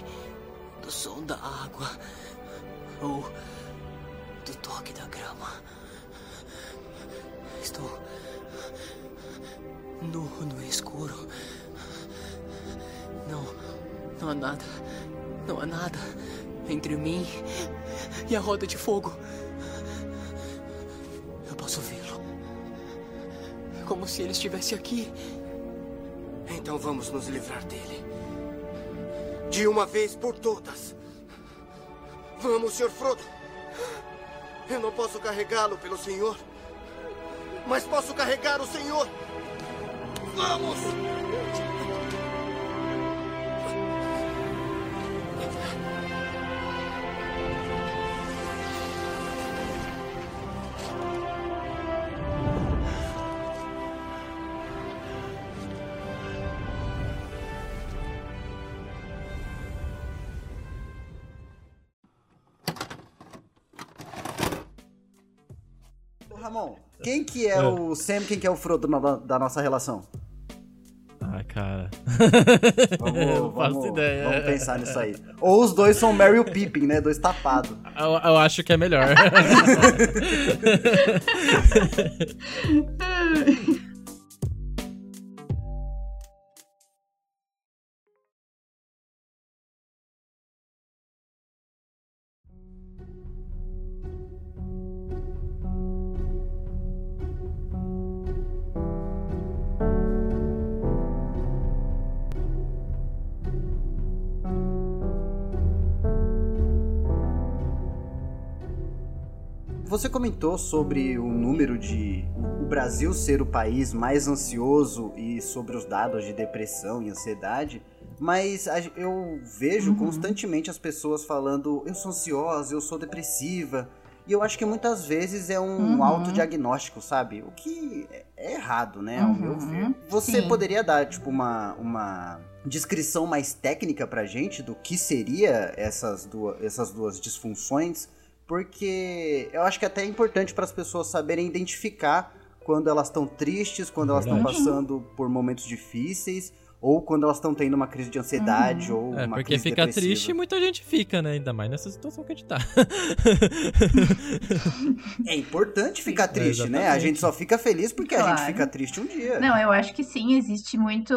do som da água. Ou do toque da grama. Estou nu no escuro. Não, não há nada. Não há nada entre mim e a roda de fogo. Eu posso vê-lo como se ele estivesse aqui. Então vamos nos livrar dele. De uma vez por todas. Vamos, Sr. Frodo. Eu não posso carregá-lo pelo Senhor. Mas posso carregar o Senhor. Vamos! Que é, é, o Sam, quem que é o Frodo na, da nossa relação? Ah, cara. Vamos, não faço vamos, ideia. Vamos pensar nisso aí. Ou os dois são Mary Pippin, né? Dois tapados. Eu, eu acho que é melhor. Você comentou sobre o número de o Brasil ser o país mais ansioso e sobre os dados de depressão e ansiedade, mas eu vejo uhum. constantemente as pessoas falando: eu sou ansiosa, eu sou depressiva. E eu acho que muitas vezes é um uhum. autodiagnóstico, sabe? O que é errado, né? Ao uhum. meu ver. Você Sim. poderia dar, tipo, uma, uma descrição mais técnica pra gente do que seria essas duas, essas duas disfunções? Porque eu acho que é até é importante para as pessoas saberem identificar quando elas estão tristes, quando elas estão passando por momentos difíceis, ou quando elas estão tendo uma crise de ansiedade, uhum. ou é, uma porque crise ficar triste, muita gente fica, né? Ainda mais nessa situação que a gente tá. é importante ficar triste, é, né? A gente só fica feliz porque claro. a gente fica triste um dia. Não, eu acho que sim, existe muito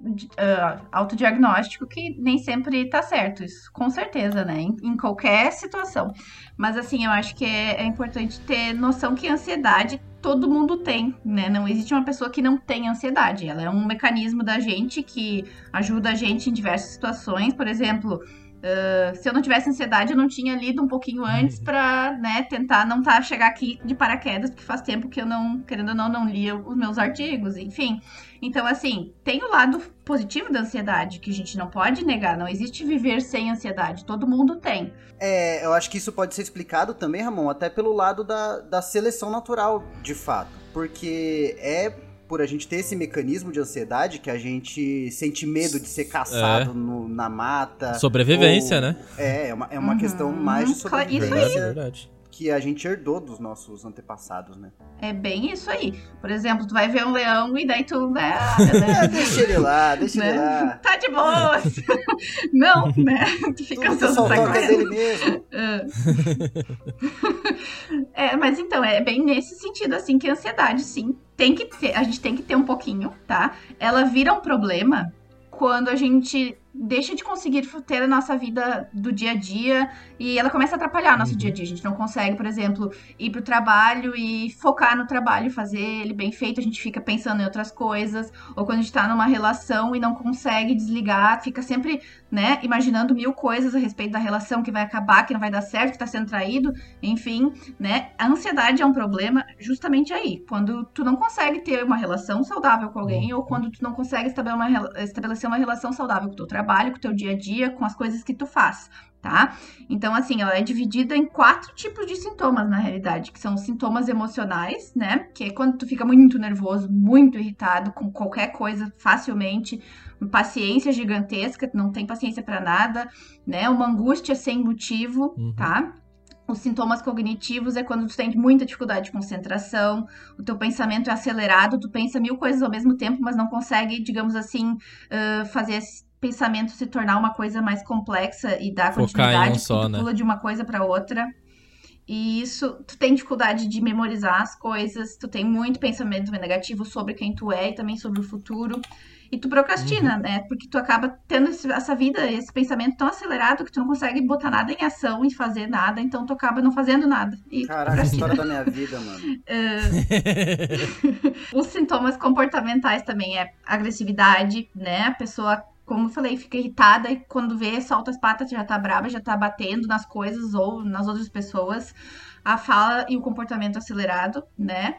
uh, autodiagnóstico que nem sempre tá certo, isso com certeza, né? Em, em qualquer situação. Mas assim, eu acho que é, é, importante ter noção que ansiedade todo mundo tem, né? Não existe uma pessoa que não tem ansiedade. Ela é um mecanismo da gente que ajuda a gente em diversas situações. Por exemplo, Uh, se eu não tivesse ansiedade, eu não tinha lido um pouquinho antes uhum. pra, né, tentar não tá, chegar aqui de paraquedas, porque faz tempo que eu não, querendo ou não, não lia os meus artigos, enfim. Então, assim, tem o lado positivo da ansiedade, que a gente não pode negar. Não existe viver sem ansiedade. Todo mundo tem. É, eu acho que isso pode ser explicado também, Ramon, até pelo lado da, da seleção natural, de fato. Porque é por a gente ter esse mecanismo de ansiedade que a gente sente medo de ser caçado é. no, na mata. Sobrevivência, ou... né? É, é uma, é uma uhum. questão mais de sobrevivência. Isso aí. verdade que a gente herdou dos nossos antepassados, né? É bem isso aí. Por exemplo, tu vai ver um leão e daí tu, né? né? deixa ele lá, deixa né? ele lá. Tá de boa. Não, né? Tu fica Tudo só toca dele mesmo. É. é, mas então, é bem nesse sentido, assim, que a ansiedade, sim, tem que ter, a gente tem que ter um pouquinho, tá? Ela vira um problema quando a gente deixa de conseguir ter a nossa vida do dia a dia e ela começa a atrapalhar nosso uhum. dia a dia. A gente não consegue, por exemplo, ir pro trabalho e focar no trabalho, fazer ele bem feito, a gente fica pensando em outras coisas, ou quando a gente tá numa relação e não consegue desligar, fica sempre, né, imaginando mil coisas a respeito da relação que vai acabar, que não vai dar certo, que tá sendo traído, enfim, né? A ansiedade é um problema justamente aí, quando tu não consegue ter uma relação saudável com alguém ou quando tu não consegue estabelecer uma relação saudável com o teu trabalho com o teu dia a dia, com as coisas que tu faz, tá? Então, assim, ela é dividida em quatro tipos de sintomas, na realidade, que são os sintomas emocionais, né? Que é quando tu fica muito nervoso, muito irritado com qualquer coisa facilmente, paciência gigantesca, não tem paciência para nada, né? Uma angústia sem motivo, uhum. tá? Os sintomas cognitivos é quando tu tem muita dificuldade de concentração, o teu pensamento é acelerado, tu pensa mil coisas ao mesmo tempo, mas não consegue, digamos assim, uh, fazer pensamento se tornar uma coisa mais complexa e dar Focar continuidade, um só, tu né? pula de uma coisa para outra. E isso, tu tem dificuldade de memorizar as coisas, tu tem muito pensamento negativo sobre quem tu é e também sobre o futuro. E tu procrastina, uhum. né? Porque tu acaba tendo essa vida, esse pensamento tão acelerado que tu não consegue botar nada em ação e fazer nada, então tu acaba não fazendo nada. E Caraca, a história da minha vida, mano. Uh... Os sintomas comportamentais também é agressividade, né? A pessoa como eu falei, fica irritada e quando vê, solta as patas, já tá brava, já tá batendo nas coisas ou nas outras pessoas. A fala e o comportamento acelerado, né?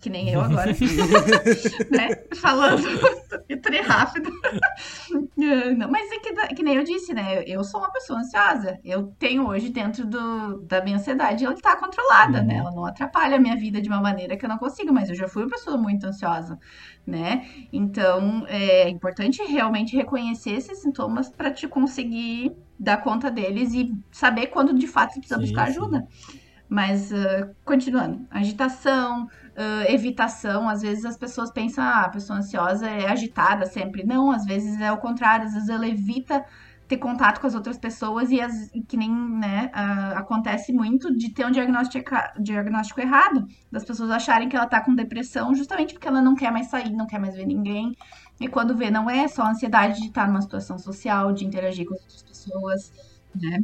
Que nem eu agora, né? Falando tri rápido. Não, mas é que, que, nem eu disse, né? Eu sou uma pessoa ansiosa. Eu tenho hoje dentro do, da minha ansiedade, ela está controlada, né? uhum. né? Ela não atrapalha a minha vida de uma maneira que eu não consigo, mas eu já fui uma pessoa muito ansiosa, né? Então, é importante realmente reconhecer esses sintomas para te conseguir dar conta deles e saber quando de fato você precisa sim, buscar ajuda. Sim. Mas, uh, continuando, agitação, uh, evitação, às vezes as pessoas pensam, ah, a pessoa ansiosa é agitada sempre. Não, às vezes é o contrário, às vezes ela evita ter contato com as outras pessoas e, as, que nem, né, uh, acontece muito de ter um diagnóstico, diagnóstico errado, das pessoas acharem que ela tá com depressão justamente porque ela não quer mais sair, não quer mais ver ninguém. E quando vê, não é só a ansiedade de estar numa situação social, de interagir com as outras pessoas, né?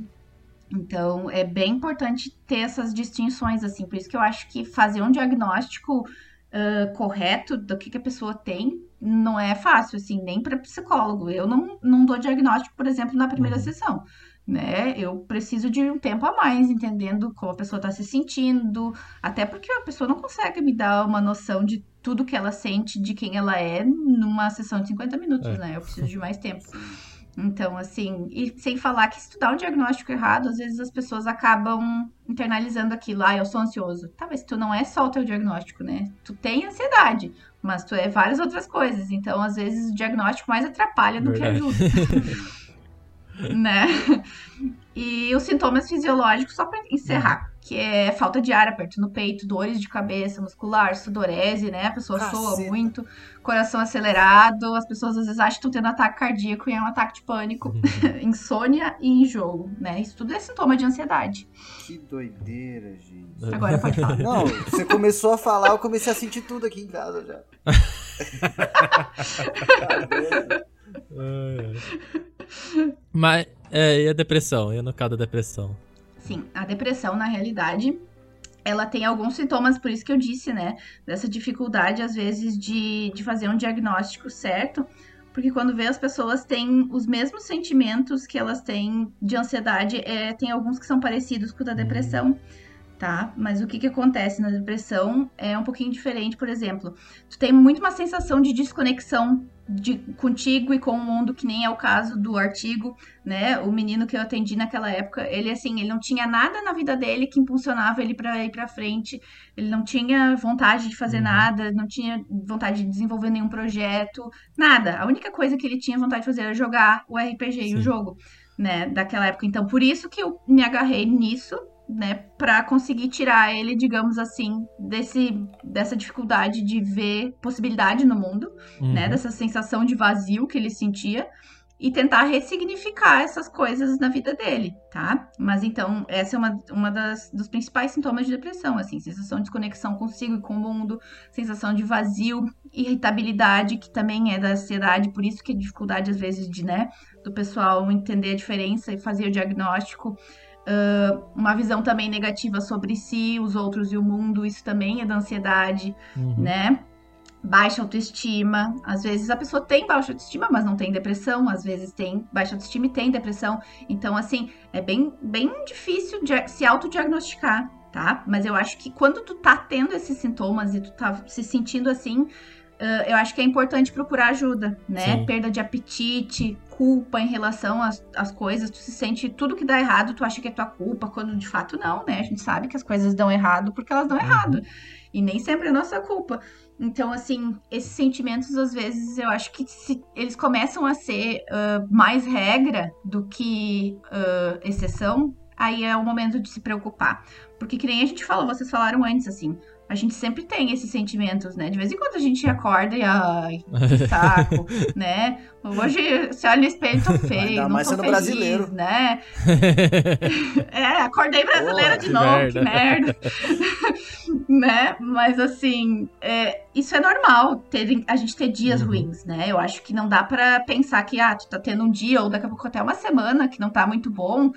Então, é bem importante ter essas distinções, assim. Por isso que eu acho que fazer um diagnóstico uh, correto do que, que a pessoa tem não é fácil, assim, nem para psicólogo. Eu não, não dou diagnóstico, por exemplo, na primeira uhum. sessão. Né? Eu preciso de um tempo a mais, entendendo como a pessoa está se sentindo, até porque a pessoa não consegue me dar uma noção de tudo que ela sente, de quem ela é, numa sessão de 50 minutos, é. né? Eu preciso de mais tempo. Então, assim, e sem falar que se tu dá um diagnóstico errado, às vezes as pessoas acabam internalizando aquilo, ah, eu sou ansioso. Tá, mas tu não é só o teu diagnóstico, né? Tu tem ansiedade, mas tu é várias outras coisas. Então, às vezes, o diagnóstico mais atrapalha do Verdade. que ajuda. né? E os sintomas fisiológicos, só para encerrar que é falta de ar, aperto no peito, dores de cabeça muscular, sudorese, né? A pessoa Caceta. soa muito, coração acelerado, as pessoas às vezes acham que estão tendo ataque cardíaco e é um ataque de pânico, uhum. insônia e enjoo, né? Isso tudo é sintoma de ansiedade. Que doideira, gente. Agora pode falar. Não, você começou a falar, eu comecei a sentir tudo aqui em casa já. Mas, é, e a depressão? E no caso da depressão? Sim, a depressão, na realidade, ela tem alguns sintomas, por isso que eu disse, né? Dessa dificuldade, às vezes, de, de fazer um diagnóstico certo. Porque quando vê as pessoas têm os mesmos sentimentos que elas têm de ansiedade, é, tem alguns que são parecidos com o da uhum. Tá? Mas o que, que acontece na depressão é um pouquinho diferente, por exemplo. Tu tem muito uma sensação de desconexão de, contigo e com o mundo, que nem é o caso do artigo, né? O menino que eu atendi naquela época, ele assim, ele não tinha nada na vida dele que impulsionava ele para ir para frente. Ele não tinha vontade de fazer uhum. nada, não tinha vontade de desenvolver nenhum projeto, nada. A única coisa que ele tinha vontade de fazer era jogar o RPG Sim. e o jogo, né, daquela época. Então, por isso que eu me agarrei nisso né, para conseguir tirar ele, digamos assim, desse dessa dificuldade de ver possibilidade no mundo, né, uhum. né, dessa sensação de vazio que ele sentia e tentar ressignificar essas coisas na vida dele, tá? Mas então, essa é uma, uma das dos principais sintomas de depressão, assim, sensação de desconexão consigo e com o mundo, sensação de vazio, irritabilidade, que também é da ansiedade, por isso que a dificuldade às vezes de, né, do pessoal entender a diferença e fazer o diagnóstico Uh, uma visão também negativa sobre si, os outros e o mundo, isso também é da ansiedade, uhum. né? Baixa autoestima. Às vezes a pessoa tem baixa autoestima, mas não tem depressão. Às vezes tem baixa autoestima e tem depressão. Então, assim, é bem, bem difícil de se autodiagnosticar, tá? Mas eu acho que quando tu tá tendo esses sintomas e tu tá se sentindo assim, Uh, eu acho que é importante procurar ajuda, né? Sim. Perda de apetite, culpa em relação às, às, coisas, tu se sente tudo que dá errado, tu acha que é tua culpa, quando de fato não, né? A gente sabe que as coisas dão errado porque elas dão uhum. errado. E nem sempre é nossa culpa. Então, assim, esses sentimentos, às vezes, eu acho que se, eles começam a ser uh, mais regra do que uh, exceção, aí é o momento de se preocupar. Porque, que nem a gente falou, vocês falaram antes, assim, a gente sempre tem esses sentimentos, né? De vez em quando a gente acorda e, ai, que saco, né? Hoje, se olha no espelho, tô feio, não mais tô feliz, brasileiro. né? é, acordei brasileira de novo, merda. que merda. né? Mas, assim, é, isso é normal, ter, a gente ter dias uhum. ruins, né? Eu acho que não dá para pensar que, ah, tu tá tendo um dia ou daqui a pouco até uma semana que não tá muito bom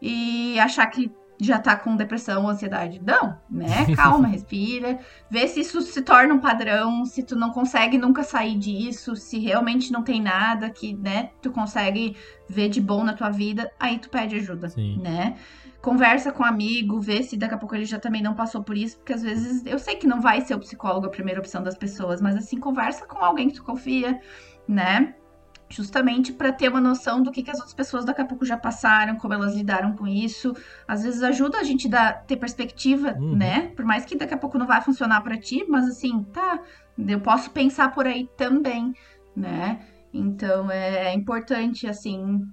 e achar que já tá com depressão ou ansiedade. Não, né? Calma, respira. Vê se isso se torna um padrão, se tu não consegue nunca sair disso, se realmente não tem nada que, né, tu consegue ver de bom na tua vida, aí tu pede ajuda, Sim. né? Conversa com um amigo, vê se daqui a pouco ele já também não passou por isso, porque às vezes eu sei que não vai ser o psicólogo a primeira opção das pessoas, mas assim, conversa com alguém que tu confia, né? Justamente para ter uma noção do que, que as outras pessoas daqui a pouco já passaram, como elas lidaram com isso. Às vezes ajuda a gente a ter perspectiva, uhum. né? Por mais que daqui a pouco não vai funcionar para ti, mas assim, tá, eu posso pensar por aí também, né? Então é importante, assim,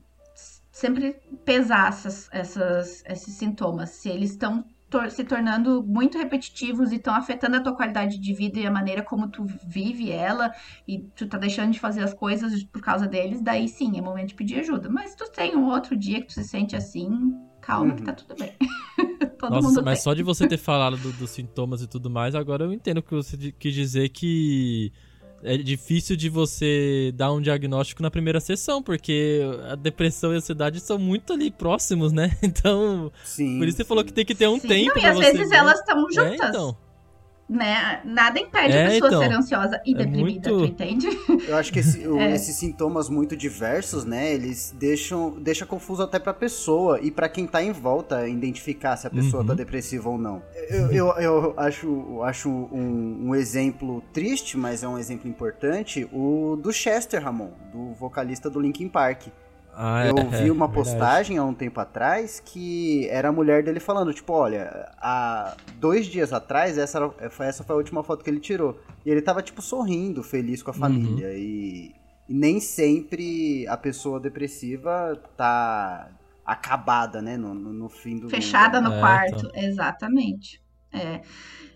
sempre pesar essas, essas, esses sintomas, se eles estão tor se tornando muito repetitivos e estão afetando a tua qualidade de vida e a maneira como tu vive ela e tu tá deixando de fazer as coisas por causa deles, daí sim, é momento de pedir ajuda. Mas se tu tem um outro dia que tu se sente assim, calma uhum. que tá uhum. tudo bem. Todo Nossa, mundo mas tem. só de você ter falado do, dos sintomas e tudo mais, agora eu entendo que você quis dizer que é difícil de você dar um diagnóstico na primeira sessão, porque a depressão e a ansiedade são muito ali próximos, né? Então, sim, por isso você sim. falou que tem que ter um sim, tempo. Não, e às vezes ver. elas estão é, juntas. É, então né? Nada impede é, a pessoa então, ser ansiosa e é deprimida, muito... tu entende? Eu acho que esse, o, é. esses sintomas muito diversos, né? Eles deixam deixa confuso até pra pessoa e para quem tá em volta identificar se a pessoa uhum. tá depressiva ou não. Eu, eu, eu acho, acho um, um, exemplo triste, mas é um exemplo importante, o do Chester Ramon, do vocalista do Linkin Park. Ah, eu é, vi uma postagem há um tempo atrás que era a mulher dele falando, tipo, olha, há dois dias atrás, essa, era, essa foi a última foto que ele tirou. E ele tava, tipo, sorrindo, feliz com a família. Uhum. E, e, nem sempre a pessoa depressiva tá acabada, né, no, no, no fim do Fechada mundo. no é, quarto, então. exatamente. É.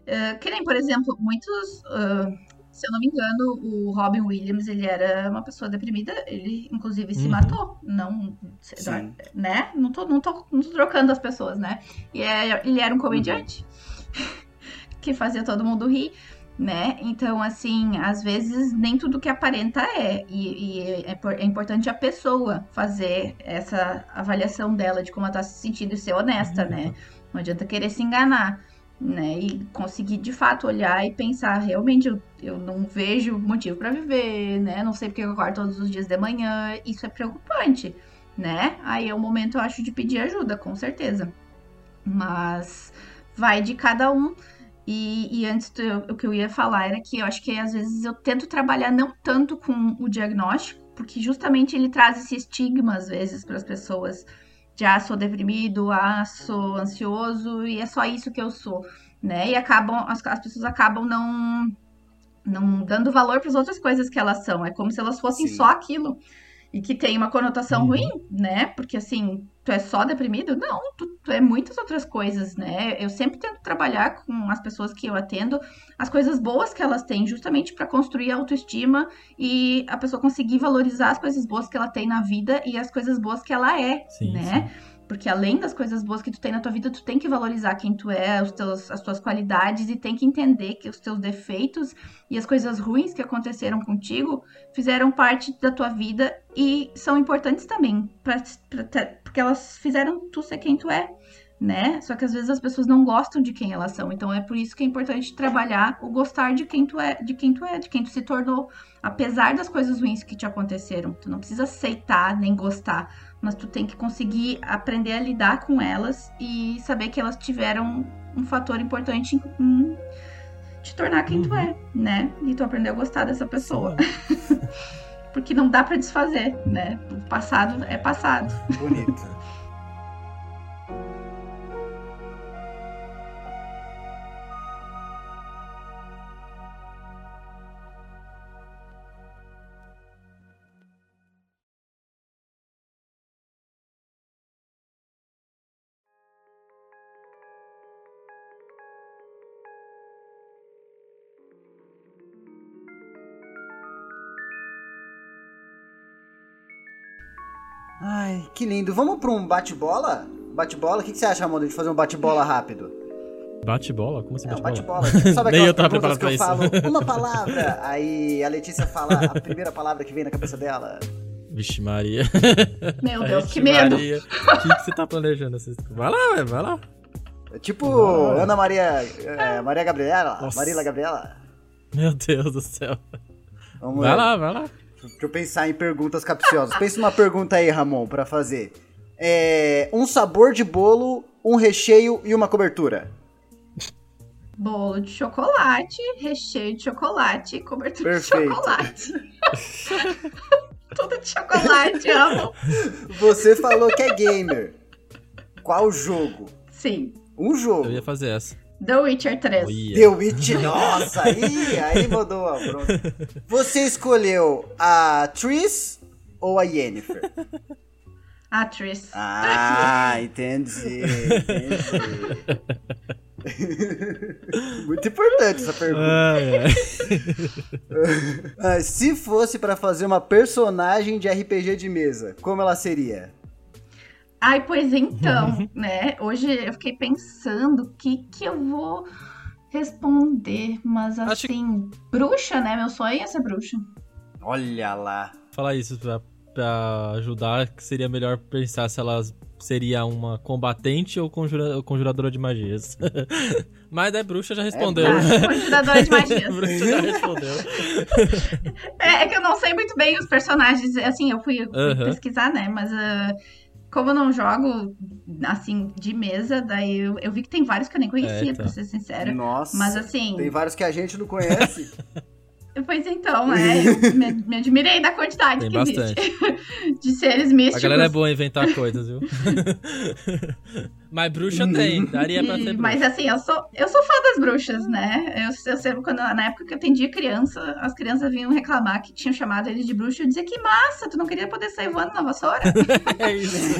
Uh, que nem, por exemplo, muitos... Uh se eu não me engano, o Robin Williams, ele era uma pessoa deprimida, ele inclusive se uhum. matou, não, Sim. né? Não tô, não, tô, não tô trocando as pessoas, né? E é, ele era um comediante uhum. que fazia todo mundo rir, né? Então, assim, às vezes nem tudo que aparenta é, e, e é, é, importante a pessoa fazer essa avaliação dela de como ela tá se sentindo e ser honesta, uhum. né? Não adianta querer se enganar né? E conseguir de fato olhar e pensar, realmente eu, eu não vejo motivo para viver, né? Não sei porque eu acordo todos os dias de manhã, isso é preocupante, né? Aí é o momento, eu acho, de pedir ajuda, com certeza. Mas vai de cada um. E, e antes do, o que eu ia falar era que eu acho que às vezes eu tento trabalhar não tanto com o diagnóstico, porque justamente ele traz esse estigma às vezes para as pessoas de ah, sou deprimido, ah, sou ansioso e é só isso que eu sou, né? E acabam as, as pessoas acabam não não dando valor para as outras coisas que elas são. É como se elas fossem Sim. só aquilo e que tem uma conotação uhum. ruim, né? Porque assim, tu é só deprimido? Não, tu, tu, é muitas outras coisas, né? Eu sempre tento trabalhar com as pessoas que eu atendo as coisas boas que elas têm, justamente para construir a autoestima e a pessoa conseguir valorizar as coisas boas que ela tem na vida e as coisas boas que ela é, sim, né? Sim. Porque além das coisas boas que tu tem na tua vida, tu tem que valorizar quem tu é, os teus, as tuas qualidades e tem que entender que os teus defeitos e as coisas ruins que aconteceram contigo fizeram parte da tua vida e são importantes também, pra, pra, porque elas fizeram tu ser quem tu é, né? Só que às vezes as pessoas não gostam de quem elas são. Então é por isso que é importante trabalhar o gostar de quem tu é, de quem tu é, de quem tu se tornou, apesar das coisas ruins que te aconteceram. Tu não precisa aceitar nem gostar mas tu tem que conseguir aprender a lidar com elas e saber que elas tiveram um fator importante em te tornar quem uhum. tu é, né? E tu aprender a gostar dessa pessoa. Porque não dá para desfazer, né? O passado é passado. Bonito. Que lindo. Vamos para um bate-bola? Bate-bola? O que, que você acha, Ramon, de fazer um bate-bola rápido? Bate-bola? Como assim bate-bola? É, bate-bola. Sabe Nem eu tava preparado pra isso. Falo, uma palavra, aí a Letícia fala a primeira palavra que vem na cabeça dela. Vixe Maria. Meu Deus, Vixe que medo. Maria. O que, que você tá planejando? Vai lá, vai lá. É tipo Ana Maria... É, Maria Gabriela? Nossa. Maríla Gabriela? Meu Deus do céu. Vamos vai lá, vai lá. Deixa eu pensar em perguntas capciosas. Pensa numa pergunta aí, Ramon, para fazer. É, um sabor de bolo, um recheio e uma cobertura. Bolo de chocolate, recheio de chocolate, cobertura Perfeito. de chocolate. Tudo de chocolate, amo. Você falou que é gamer. Qual jogo? Sim. Um jogo. Eu ia fazer essa. The Witcher 3. Oh, yeah. The Witcher, nossa, aí, aí mudou a pronto. Você escolheu a Triss ou a Yennefer? Atriz. Ah, entendi. entendi. Muito importante essa pergunta. Ah, se fosse para fazer uma personagem de RPG de mesa, como ela seria? Ai, pois então, né? Hoje eu fiquei pensando o que que eu vou responder, mas assim, Acho... bruxa, né? Meu sonho é ser bruxa. Olha lá. Falar isso pra, pra ajudar, que seria melhor pensar se elas seria uma combatente ou conjura, conjuradora de magias. Mas a bruxa já respondeu. É, conjuradora de magias. bruxa já respondeu. É, é, que eu não sei muito bem os personagens. Assim, eu fui, fui pesquisar, né? Mas uh, como eu não jogo, assim, de mesa, daí eu, eu, vi que tem vários que eu nem conhecia, é, tá. pra ser sincera. Nossa. Mas assim. Tem vários que a gente não conhece. Pois então, é, eu me, me admirei da quantidade Tem que bastante. existe de seres místicos. A galera é boa em inventar coisas, viu? Mas bruxa tem, daria pra ser bruxa. Mas assim, eu sou, eu sou fã das bruxas, né? Eu, eu sempre, quando, na época que eu atendia criança, as crianças vinham reclamar que tinham chamado eles de bruxa. Eu dizia, que massa, tu não queria poder sair voando na vassoura? é isso.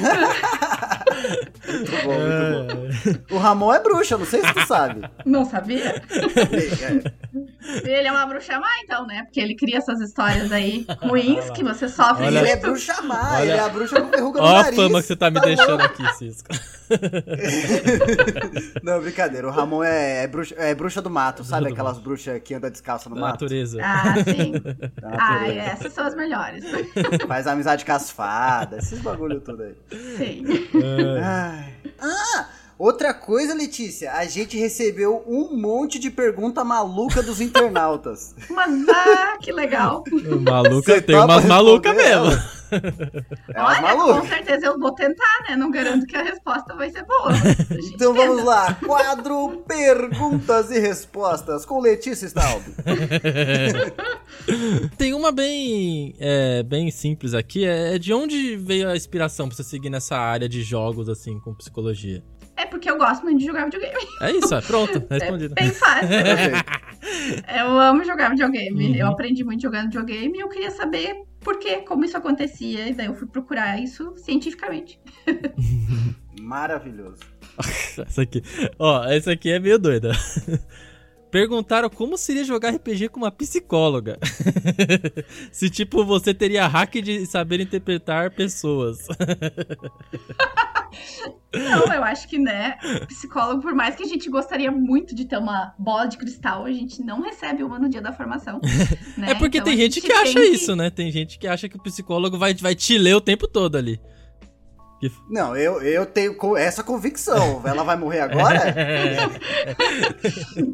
muito bom, muito bom. O Ramon é bruxa, não sei se tu sabe. Não sabia? Ele é uma bruxa má, então, né? Porque ele cria essas histórias aí ruins que você sofre. Olha, ele é bruxa má, Olha. ele é a bruxa com verruga no Olha nariz. Olha a fama que você tá me tá deixando louco. aqui, Cisco. Não, brincadeira. O Ramon é, é, bruxa, é bruxa do mato, sabe? Do Aquelas bruxas que andam descalça no da mato. Natureza. Ah, sim. Ah, essas são as melhores. Faz amizade com as fadas, esses bagulho tudo aí. Sim. Ai. Ah! Outra coisa, Letícia, a gente recebeu um monte de pergunta maluca dos internautas. Mas, ah, que legal. Maluca, tem umas malucas mesmo. É Olha, com certeza eu vou tentar, né? Não garanto que a resposta vai ser boa. Então tenta. vamos lá, quadro Perguntas e Respostas com Letícia Staub. Tem uma bem, é, bem simples aqui, é de onde veio a inspiração pra você seguir nessa área de jogos, assim, com psicologia? É porque eu gosto muito de jogar videogame. É isso, é pronto, é respondido. É bem fácil. eu amo jogar videogame. Uhum. Eu aprendi muito jogando videogame e eu queria saber por quê, como isso acontecia. E daí eu fui procurar isso cientificamente. Maravilhoso. essa aqui. Ó, essa aqui é meio doida. Perguntaram como seria jogar RPG com uma psicóloga. Se, tipo, você teria hack de saber interpretar pessoas. Não, eu acho que, né, psicólogo, por mais que a gente gostaria muito de ter uma bola de cristal, a gente não recebe uma no dia da formação. Né? É porque então, tem gente, gente que acha que... isso, né? Tem gente que acha que o psicólogo vai, vai te ler o tempo todo ali. Que... Não, eu, eu tenho essa convicção. Ela vai morrer agora?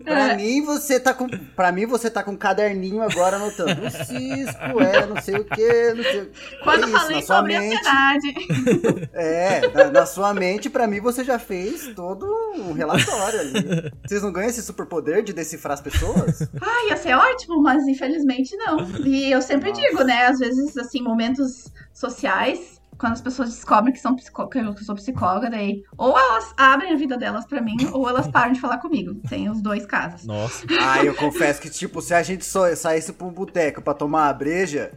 pra mim, você tá com. Pra mim, você tá com um caderninho agora anotando. O cisco, é, não sei o que, não sei Quando é isso, falei sobre mente, ansiedade. É, na, na, sua mente, pra mim, você já fez todo um relatório ali. Vocês não ganham esse superpoder de decifrar as pessoas? Ah, ia ser ótimo, mas infelizmente não. E eu sempre Nossa. digo, né? Às vezes, assim, momentos sociais quando as pessoas descobrem que, são psicó que eu sou psicóloga, daí ou elas abrem a vida delas para mim, ou elas param de falar comigo. Tem os dois casos. Nossa. Ah, eu confesso que, tipo, se a gente só saísse pra um boteco pra tomar a breja,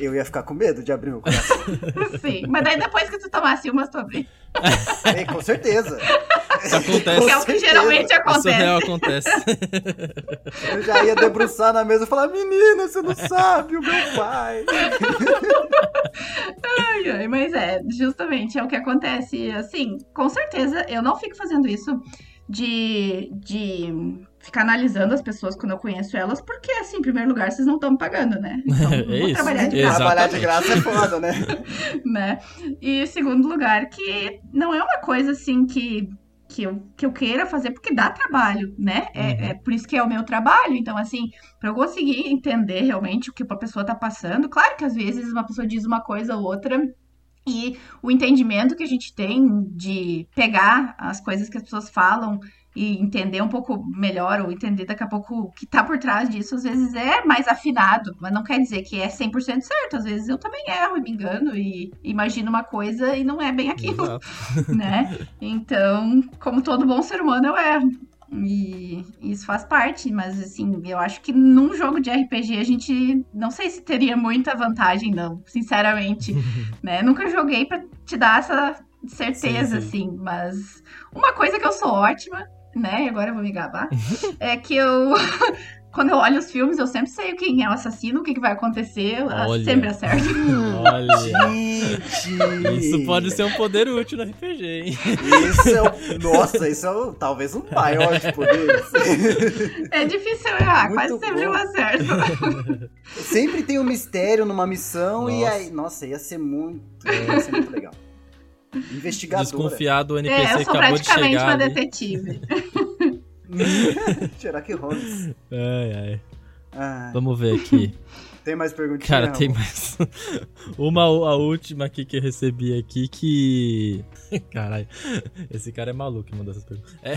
eu ia ficar com medo de abrir meu coração. Sim, mas daí depois que tu tomasse uma, tu abrir. É, com certeza. Isso acontece. é o que geralmente acontece. Isso real acontece. Eu já ia debruçar na mesa e falar, menina, você não sabe, o meu pai. ai, ai, mas é, justamente é o que acontece. Assim, com certeza, eu não fico fazendo isso de, de ficar analisando as pessoas quando eu conheço elas, porque, assim, em primeiro lugar, vocês não estão me pagando, né? Então, é vou isso. trabalhar de graça. Trabalhar de graça é foda, né? né? E segundo lugar, que não é uma coisa assim que que eu, que eu queira fazer, porque dá trabalho, né? É, uhum. é por isso que é o meu trabalho. Então, assim, para eu conseguir entender realmente o que a pessoa tá passando, claro que às vezes uma pessoa diz uma coisa ou outra. E o entendimento que a gente tem de pegar as coisas que as pessoas falam e entender um pouco melhor, ou entender daqui a pouco o que tá por trás disso, às vezes é mais afinado, mas não quer dizer que é 100% certo. Às vezes eu também erro e me engano e imagino uma coisa e não é bem aquilo, né? Então, como todo bom ser humano, eu erro. E isso faz parte, mas assim, eu acho que num jogo de RPG a gente não sei se teria muita vantagem, não, sinceramente. né? Nunca joguei para te dar essa certeza, sim, sim. assim, mas uma coisa que eu sou ótima, né? Agora eu vou me gabar, é que eu quando eu olho os filmes, eu sempre sei quem é o assassino, o que, que vai acontecer, Olha. sempre acerto. Olha. Gente! Isso pode ser um poder útil no RPG, hein? Isso é o... Nossa, isso é o... talvez um maior de poderes. É difícil errar, muito quase sempre eu acerto. Sempre tem um mistério numa missão nossa. e aí... Nossa, ia ser muito... Ia ser muito legal. Investigadora. Desconfiado o NPC é, eu sou praticamente uma detetive. Sherlock Holmes. Ai, ai. ai. Vamos ver aqui. Tem mais perguntinhas? Cara, tem mais. Uma, a última aqui que eu recebi aqui que. Caralho, esse cara é maluco que mandou essas perguntas. É...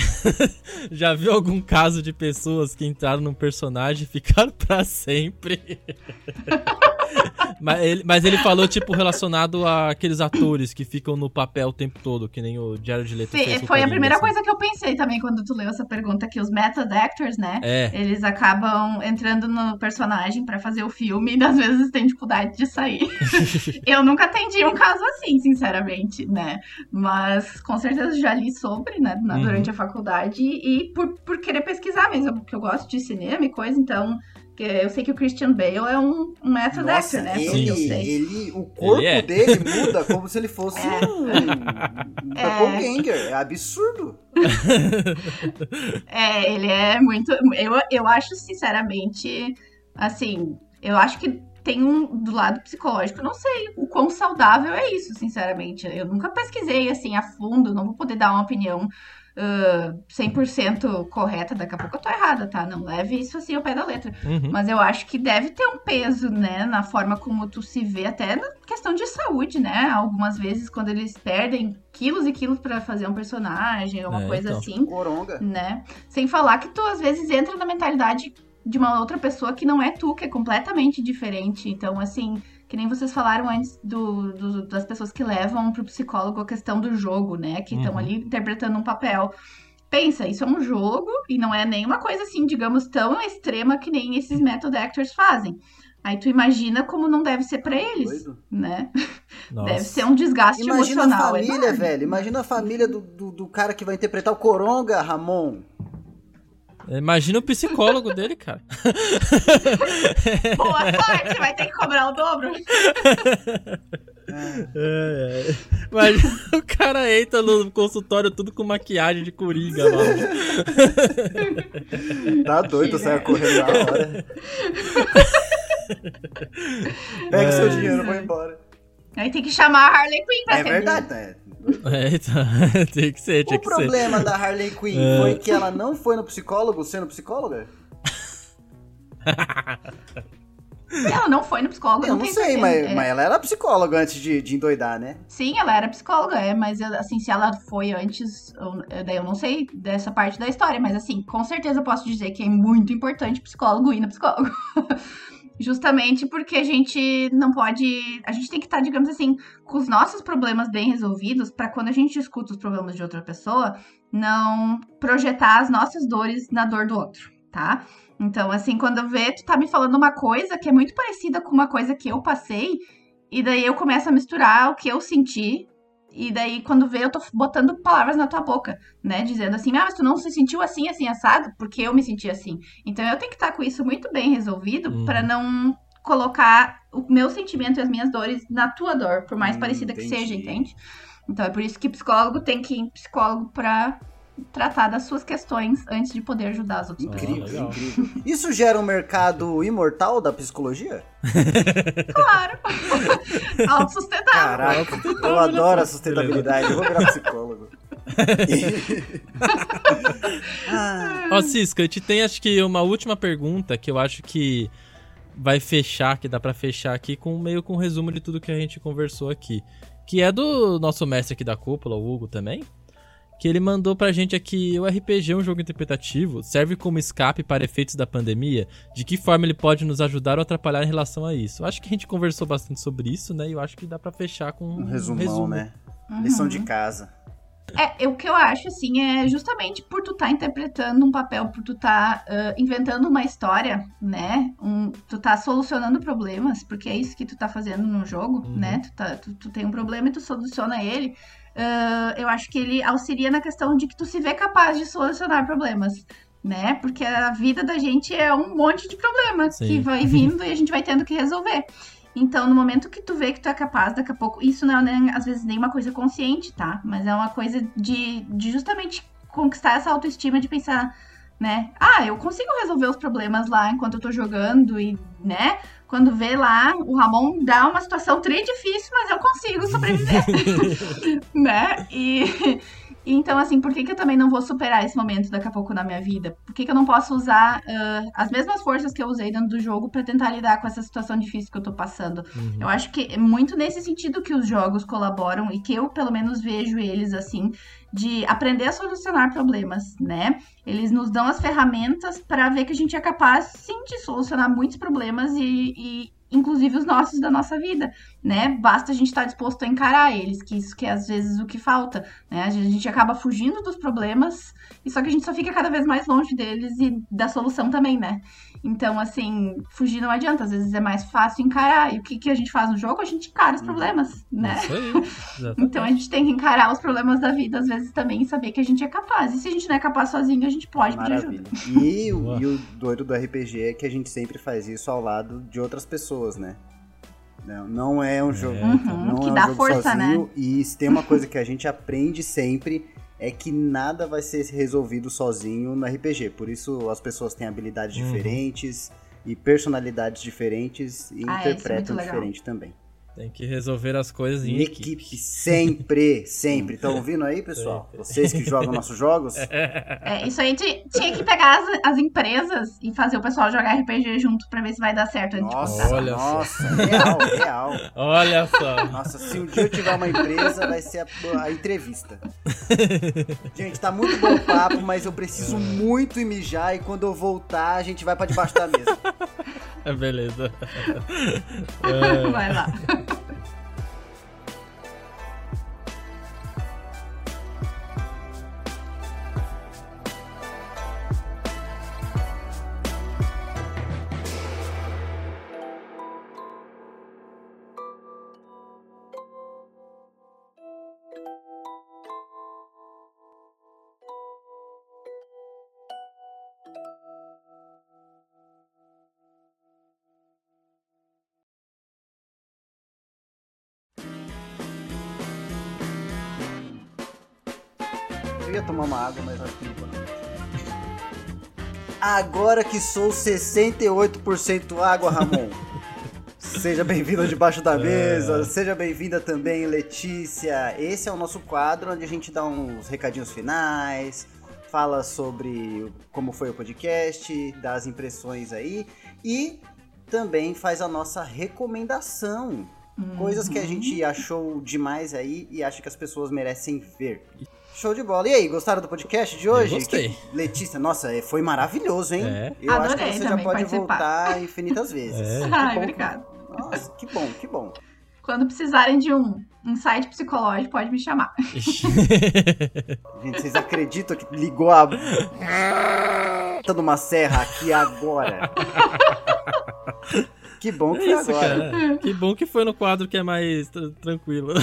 Já viu algum caso de pessoas que entraram num personagem e ficaram pra sempre? mas, ele, mas ele falou, tipo, relacionado àqueles atores que ficam no papel o tempo todo, que nem o Jared Leto Sim, fez Foi a primeira assim. coisa que eu pensei também quando tu leu essa pergunta, que os method actors, né? É. Eles acabam entrando no personagem para fazer o filme e às vezes tem dificuldade de sair. eu nunca atendi um caso assim, sinceramente, né? Mas com certeza já li sobre, né, uhum. durante a faculdade e por, por querer pesquisar mesmo, porque eu gosto de cinema e coisa, então eu sei que o Christian Bale é um, um method Nossa, actor, né? Ele, ele, o corpo ele é. dele muda como se ele fosse é. um, um é. doppelganger. É absurdo. é, ele é muito. Eu, eu acho, sinceramente, assim, eu acho que tem um do lado psicológico, não sei o quão saudável é isso, sinceramente. Eu nunca pesquisei assim a fundo, não vou poder dar uma opinião uh, 100% correta, daqui a pouco eu tô errada, tá? Não leve isso assim ao pé da letra. Uhum. Mas eu acho que deve ter um peso, né, na forma como tu se vê, até na questão de saúde, né? Algumas vezes, quando eles perdem quilos e quilos para fazer um personagem, uma é, coisa então. assim. Coronga. Né? Sem falar que tu, às vezes, entra na mentalidade de uma outra pessoa que não é tu, que é completamente diferente. Então, assim, que nem vocês falaram antes do, do, das pessoas que levam pro psicólogo a questão do jogo, né? Que estão uhum. ali interpretando um papel. Pensa, isso é um jogo e não é nenhuma coisa assim, digamos, tão extrema que nem esses method actors fazem. Aí tu imagina como não deve ser para eles, Doido. né? Nossa. Deve ser um desgaste imagina emocional. Imagina a família, velho. Imagina a família do, do, do, cara que vai interpretar o Coronga, Ramon. Imagina o psicólogo dele, cara. Boa sorte, vai ter que cobrar o dobro. É, é. Imagina o cara entra no consultório tudo com maquiagem de coringa, mano. Tá doido, sai correndo na hora. Pega é. seu dinheiro, vai embora. Aí tem que chamar a Harley Quinn pra É verdade, né? É, então, tem que ser, tinha o que ser. O problema da Harley Quinn é. foi que ela não foi no psicólogo sendo psicóloga? Ela não foi no psicólogo, eu não, não sei, mas, é. mas, ela era psicóloga antes de, de endoidar, né? Sim, ela era psicóloga, é, mas assim, se ela foi antes, eu, daí eu não sei dessa parte da história, mas assim, com certeza eu posso dizer que é muito importante psicólogo ir no psicólogo. Justamente porque a gente não pode. A gente tem que estar, digamos assim, com os nossos problemas bem resolvidos, para quando a gente escuta os problemas de outra pessoa, não projetar as nossas dores na dor do outro, tá? Então, assim, quando eu ver, tu tá me falando uma coisa que é muito parecida com uma coisa que eu passei, e daí eu começo a misturar o que eu senti e daí, quando vê, eu tô botando palavras na tua boca, né? Dizendo assim, ah, mas tu não se sentiu assim, assim, assado? Porque eu me senti assim. Então, eu tenho que estar com isso muito bem resolvido uhum. para não colocar o meu sentimento e as minhas dores na tua dor, por mais hum, parecida entendi. que seja, entende? Então, é por isso que psicólogo tem que ir em psicólogo pra tratar das suas questões antes de poder ajudar as outras incrível, pessoas. Incrível. Isso gera um mercado imortal da psicologia? Claro. Autossustentável. Caraca, eu adoro a sustentabilidade. Eu vou virar psicólogo. Ó, oh, Cisco, a gente tem acho que uma última pergunta que eu acho que vai fechar, que dá para fechar aqui com meio com um resumo de tudo que a gente conversou aqui. Que é do nosso mestre aqui da cúpula, o Hugo também que ele mandou pra gente aqui: o RPG é um jogo interpretativo, serve como escape para efeitos da pandemia? De que forma ele pode nos ajudar ou atrapalhar em relação a isso? Eu acho que a gente conversou bastante sobre isso, né? E eu acho que dá para fechar com um resumão, um resumo. né? Uhum. Lição de casa. É, o que eu acho, assim, é justamente por tu tá interpretando um papel, por tu tá uh, inventando uma história, né? Um, tu tá solucionando problemas, porque é isso que tu tá fazendo no jogo, uhum. né? Tu, tá, tu, tu, tem um problema e tu soluciona ele. Uh, eu acho que ele auxilia na questão de que tu se vê capaz de solucionar problemas né? Porque a vida da gente é um monte de problemas que vai vindo e a gente vai tendo que resolver. Então, no momento que tu vê que tu é capaz, daqui a pouco, isso não é nem, às vezes nem uma coisa consciente, tá? Mas é uma coisa de, de justamente conquistar essa autoestima de pensar, né? Ah, eu consigo resolver os problemas lá enquanto eu tô jogando e, né? Quando vê lá, o Ramon dá uma situação tri difícil, mas eu consigo sobreviver, né? E, então, assim, por que, que eu também não vou superar esse momento daqui a pouco na minha vida? Por que, que eu não posso usar uh, as mesmas forças que eu usei dentro do jogo para tentar lidar com essa situação difícil que eu tô passando? Uhum. Eu acho que é muito nesse sentido que os jogos colaboram e que eu, pelo menos, vejo eles assim, de aprender a solucionar problemas, né? Eles nos dão as ferramentas para ver que a gente é capaz, sim, de solucionar muitos problemas e, e inclusive os nossos da nossa vida, né? Basta a gente estar tá disposto a encarar eles, que isso que é às vezes o que falta, né? A gente acaba fugindo dos problemas e só que a gente só fica cada vez mais longe deles e da solução também, né? Então, assim, fugir não adianta. Às vezes é mais fácil encarar. E o que, que a gente faz no jogo? A gente encara os uhum. problemas, né? Isso aí. então a gente tem que encarar os problemas da vida, às vezes, também, e saber que a gente é capaz. E se a gente não é capaz sozinho, a gente pode Maravilha. pedir ajuda. E, o, e o doido do RPG é que a gente sempre faz isso ao lado de outras pessoas, né? Não, não é um jogo. Uhum, não que é um dá jogo força, né? sozinho. Né? E se tem uma coisa que a gente aprende sempre é que nada vai ser resolvido sozinho no RPG. Por isso as pessoas têm habilidades uhum. diferentes e personalidades diferentes e ah, é, é interpretam é diferente também. Tem que resolver as coisas em, em equipe. equipe. Sempre, sempre. Estão ouvindo aí, pessoal? Vocês que jogam nossos jogos? É, isso aí tinha que pegar as, as, empresas e fazer o pessoal jogar RPG junto pra ver se vai dar certo. Nossa, olha nossa, só. real, real. Olha só. Nossa, se um dia eu tiver uma empresa, vai ser a, a entrevista. Gente, tá muito bom o papo, mas eu preciso muito ir mijar e quando eu voltar, a gente vai pra debaixo da mesa. Beleza. É... Vai lá. Eu ia tomar uma água, mas acho que não vou. Agora que sou 68% água, Ramon. Seja bem-vindo debaixo da mesa, é. seja bem-vinda também, Letícia. Esse é o nosso quadro onde a gente dá uns recadinhos finais, fala sobre como foi o podcast, dá as impressões aí e também faz a nossa recomendação. Uhum. Coisas que a gente achou demais aí e acha que as pessoas merecem ver. Show de bola. E aí, gostaram do podcast de hoje? Eu gostei. Que... Letícia, nossa, é, foi maravilhoso, hein? É. Eu Adorei acho que você já pode participar. voltar infinitas vezes. É. Ai, obrigado. Nossa, que bom, que bom. Quando precisarem de um insight psicológico, pode me chamar. Gente, vocês acreditam que ligou a numa serra aqui agora? Que bom que é isso, agora. Cara. Que bom que foi no quadro que é mais tranquilo.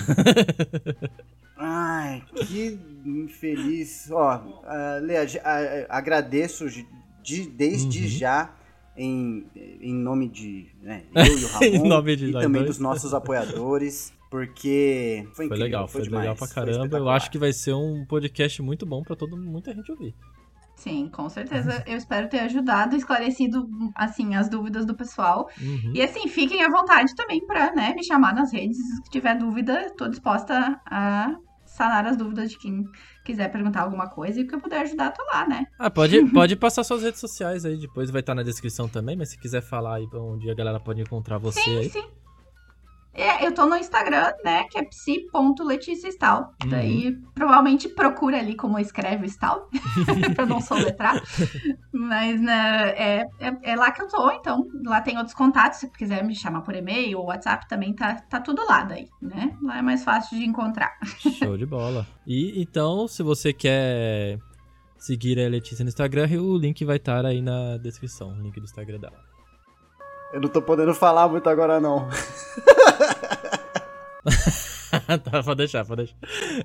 Ai, que infeliz. Ó, uh, Lea, uh, agradeço de, desde uhum. já em, em nome de né, eu e o Ramon e também dois. dos nossos apoiadores. Porque foi, foi legal, foi, foi legal pra caramba. Eu acho que vai ser um podcast muito bom para todo muita gente ouvir. Sim, com certeza. Eu espero ter ajudado, esclarecido, assim, as dúvidas do pessoal. Uhum. E, assim, fiquem à vontade também para né, me chamar nas redes. Se tiver dúvida, estou disposta a sanar as dúvidas de quem quiser perguntar alguma coisa e que eu puder ajudar, tô lá, né? Ah, pode, pode passar suas redes sociais aí, depois vai estar na descrição também, mas se quiser falar aí onde a galera pode encontrar você sim, aí. Sim, É, eu tô no Instagram, né, que é psi.leticiastal. Uhum. Daí, provavelmente procura ali como escreve Stal, pra não soletrar. Mas, né, é, é, é, lá que eu tô, então, lá tem outros contatos, se quiser me chamar por e-mail ou WhatsApp também, tá, tá tudo lá daí, né? Lá é mais fácil de encontrar. Show de bola. E, então, se você quer seguir a Letícia no Instagram, o link vai estar aí na descrição, o link do Instagram dela. Eu não tô podendo falar muito agora, não. tá, pode deixar, pode deixar.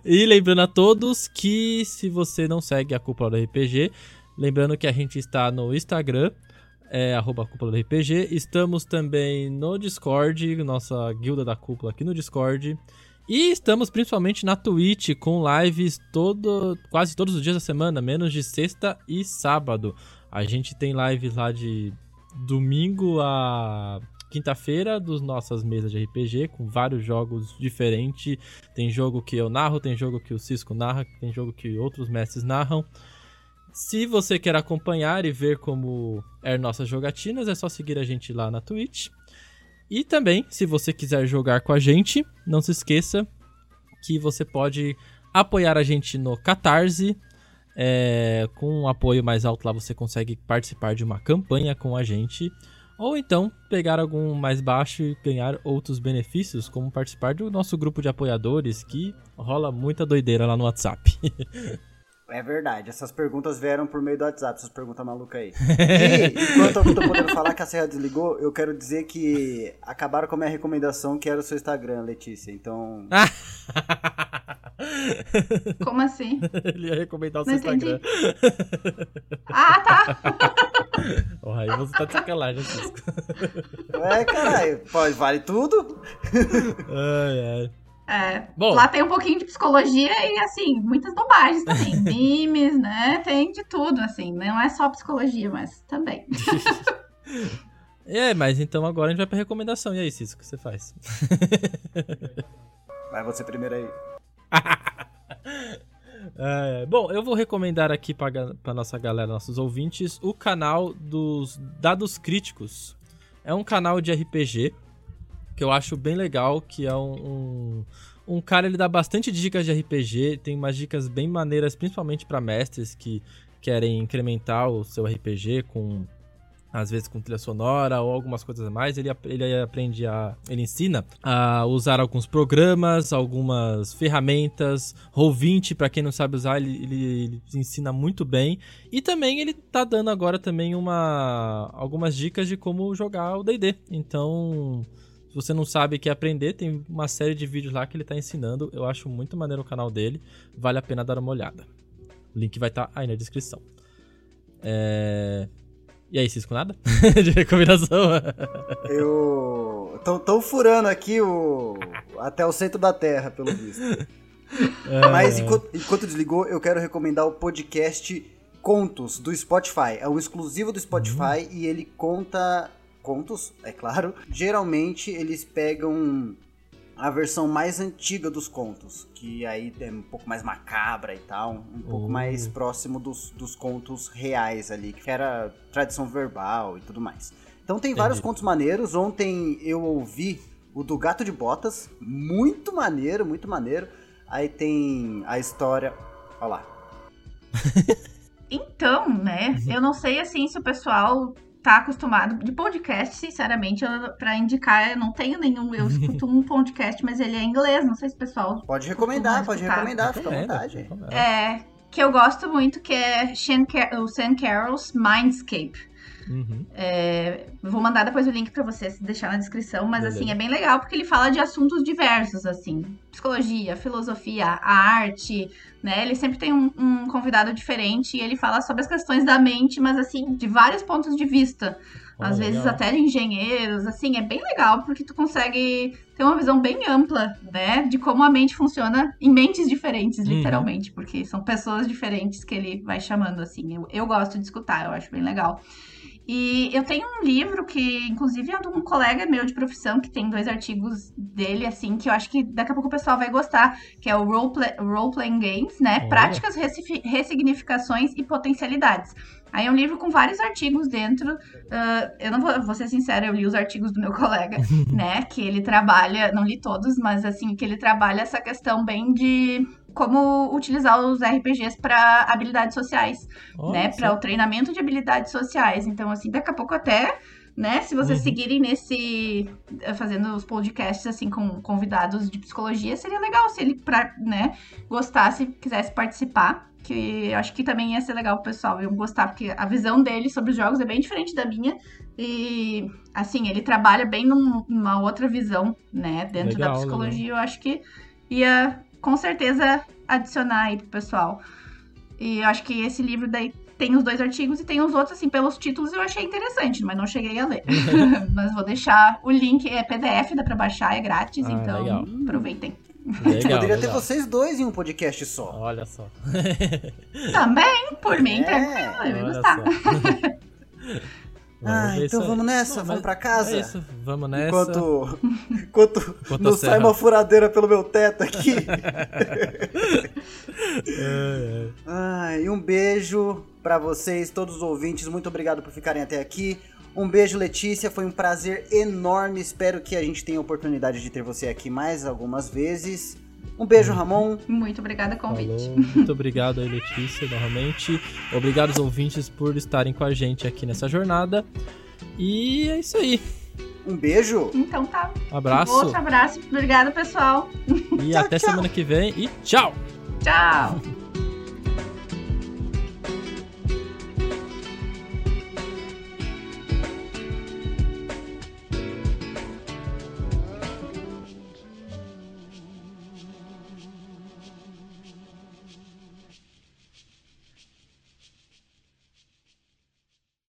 E lembrando a todos que se você não segue a Cúpula do RPG, lembrando que a gente está no Instagram, é arroba Cúpula do RPG. Estamos também no Discord, nossa guilda da Cúpula aqui no Discord. E estamos principalmente na Twitch com lives todo, quase todos os dias da semana, menos de sexta e sábado. A gente tem lives lá de domingo a quinta-feira dos nossas mesas de RPG com vários jogos diferentes. Tem jogo que eu narro, tem jogo que o Cisco narra, tem jogo que outros mestres narram. Se você quer acompanhar e ver como é nossas jogatinas, é só seguir a gente lá na Twitch. E também, se você quiser jogar com a gente, não se esqueça que você pode apoiar a gente no Catarse é, com um apoio mais alto lá você consegue participar de uma campanha com a gente. Ou então pegar algum mais baixo e ganhar outros benefícios, como participar do nosso grupo de apoiadores, que rola muita doideira lá no WhatsApp. É verdade, essas perguntas vieram por meio do WhatsApp, essas perguntas malucas aí. E, enquanto eu tô podendo falar que a Serra desligou, eu quero dizer que acabaram com a minha recomendação, que era o seu Instagram, Letícia, então... Como assim? Ele ia recomendar o seu Instagram. ah, tá! oh, aí você tá de sacanagem, Cisco. É, caralho, pode, vale tudo. ai, ai. É, Bom, lá tem um pouquinho de psicologia e, assim, muitas bobagens também. Memes, né? Tem de tudo, assim. Não é só psicologia, mas também. é, mas então agora a gente vai pra recomendação. E aí, Cisco, o que você faz? Vai você primeiro aí. É, bom, eu vou recomendar aqui para nossa galera, nossos ouvintes, o canal dos Dados Críticos. É um canal de RPG que eu acho bem legal, que é um, um, um cara, ele dá bastante dicas de RPG, tem umas dicas bem maneiras, principalmente para mestres que querem incrementar o seu RPG com às vezes com trilha sonora ou algumas coisas a mais, ele, ele aprende a. Ele ensina a usar alguns programas, algumas ferramentas. Roll20, para quem não sabe usar, ele, ele, ele, ensina muito bem. E também ele tá dando agora também uma algumas dicas de como jogar o DD. Então. Se você não sabe que aprender, tem uma série de vídeos lá que ele tá ensinando. Eu acho muito maneiro o canal dele. Vale a pena dar uma olhada. O link vai estar tá aí na descrição. É... E aí, Cisco, nada? de recomendação? Eu. Tô, tô furando aqui o. Até o centro da Terra, pelo visto. É... Mas enquanto, enquanto desligou, eu quero recomendar o podcast Contos do Spotify. É um exclusivo do Spotify uhum. e ele conta contos, é claro. Geralmente eles pegam a versão mais antiga dos contos, que aí é um pouco mais macabra e tal, um pouco oh. mais próximo dos, dos contos reais ali, que era tradição verbal e tudo mais. Então tem Entendi. vários contos maneiros. Ontem eu ouvi o do Gato de Botas, muito maneiro, muito maneiro. Aí tem a história. Olha lá. então, né? Eu não sei assim se o pessoal tá acostumado de podcast, sinceramente, para indicar, eu não tenho nenhum, eu escuto um podcast, mas ele é inglês, não sei se o pessoal Pode recomendar, pode recomendar, fica à vontade. É, que eu gosto muito, que é Car o Sam Carroll's Mindscape. Uhum. É, vou mandar depois o link para vocês deixar na descrição, mas Beleza. assim, é bem legal porque ele fala de assuntos diversos, assim, psicologia, filosofia, a arte, né? Ele sempre tem um, um convidado diferente e ele fala sobre as questões da mente, mas assim, de vários pontos de vista. Às vezes legal. até de engenheiros, assim, é bem legal porque tu consegue ter uma visão bem ampla, né, de como a mente funciona em mentes diferentes, uhum. literalmente, porque são pessoas diferentes que ele vai chamando, assim. Eu, eu gosto de escutar, eu acho bem legal. E eu tenho um livro que, inclusive, é de um colega meu de profissão que tem dois artigos dele, assim, que eu acho que daqui a pouco o pessoal vai gostar, que é o Role, Role Playing Games, né? Práticas, ressignificações e potencialidades. Aí é um livro com vários artigos dentro. Uh, eu não vou, vou ser sincera, eu li os artigos do meu colega, né? Que ele trabalha, não li todos, mas assim, que ele trabalha essa questão bem de como utilizar os RPGs para habilidades sociais, Nossa. né? Para o treinamento de habilidades sociais. Então, assim, daqui a pouco até, né? Se vocês uhum. seguirem nesse fazendo os podcasts assim com convidados de psicologia, seria legal se ele para, né, gostasse, quisesse participar. Que eu acho que também ia ser legal pro pessoal, iam gostar, porque a visão dele sobre os jogos é bem diferente da minha. E, assim, ele trabalha bem numa outra visão, né, dentro legal, da psicologia. Legal. Eu acho que ia com certeza adicionar aí pro pessoal. E eu acho que esse livro daí tem os dois artigos e tem os outros, assim, pelos títulos eu achei interessante, mas não cheguei a ler. mas vou deixar o link, é PDF, dá pra baixar, é grátis, ah, então legal. aproveitem. Legal, Poderia legal. ter vocês dois em um podcast só. Olha só. Também, por mim, é, tranquilo, eu ia gostar. Ah, então vamos nessa, não, vamos pra casa. É isso, vamos nessa. Enquanto, enquanto, enquanto não sai uma furadeira pelo meu teto aqui. é, é. Ah, e um beijo para vocês, todos os ouvintes. Muito obrigado por ficarem até aqui. Um beijo, Letícia. Foi um prazer enorme. Espero que a gente tenha a oportunidade de ter você aqui mais algumas vezes. Um beijo, Ramon. Muito obrigada pelo convite. Falou. Muito obrigado aí, Letícia, novamente. Obrigado aos ouvintes por estarem com a gente aqui nessa jornada. E é isso aí. Um beijo. Então tá. Um abraço. Outro abraço. Obrigada, pessoal. E tchau, até tchau. semana que vem. E tchau. Tchau.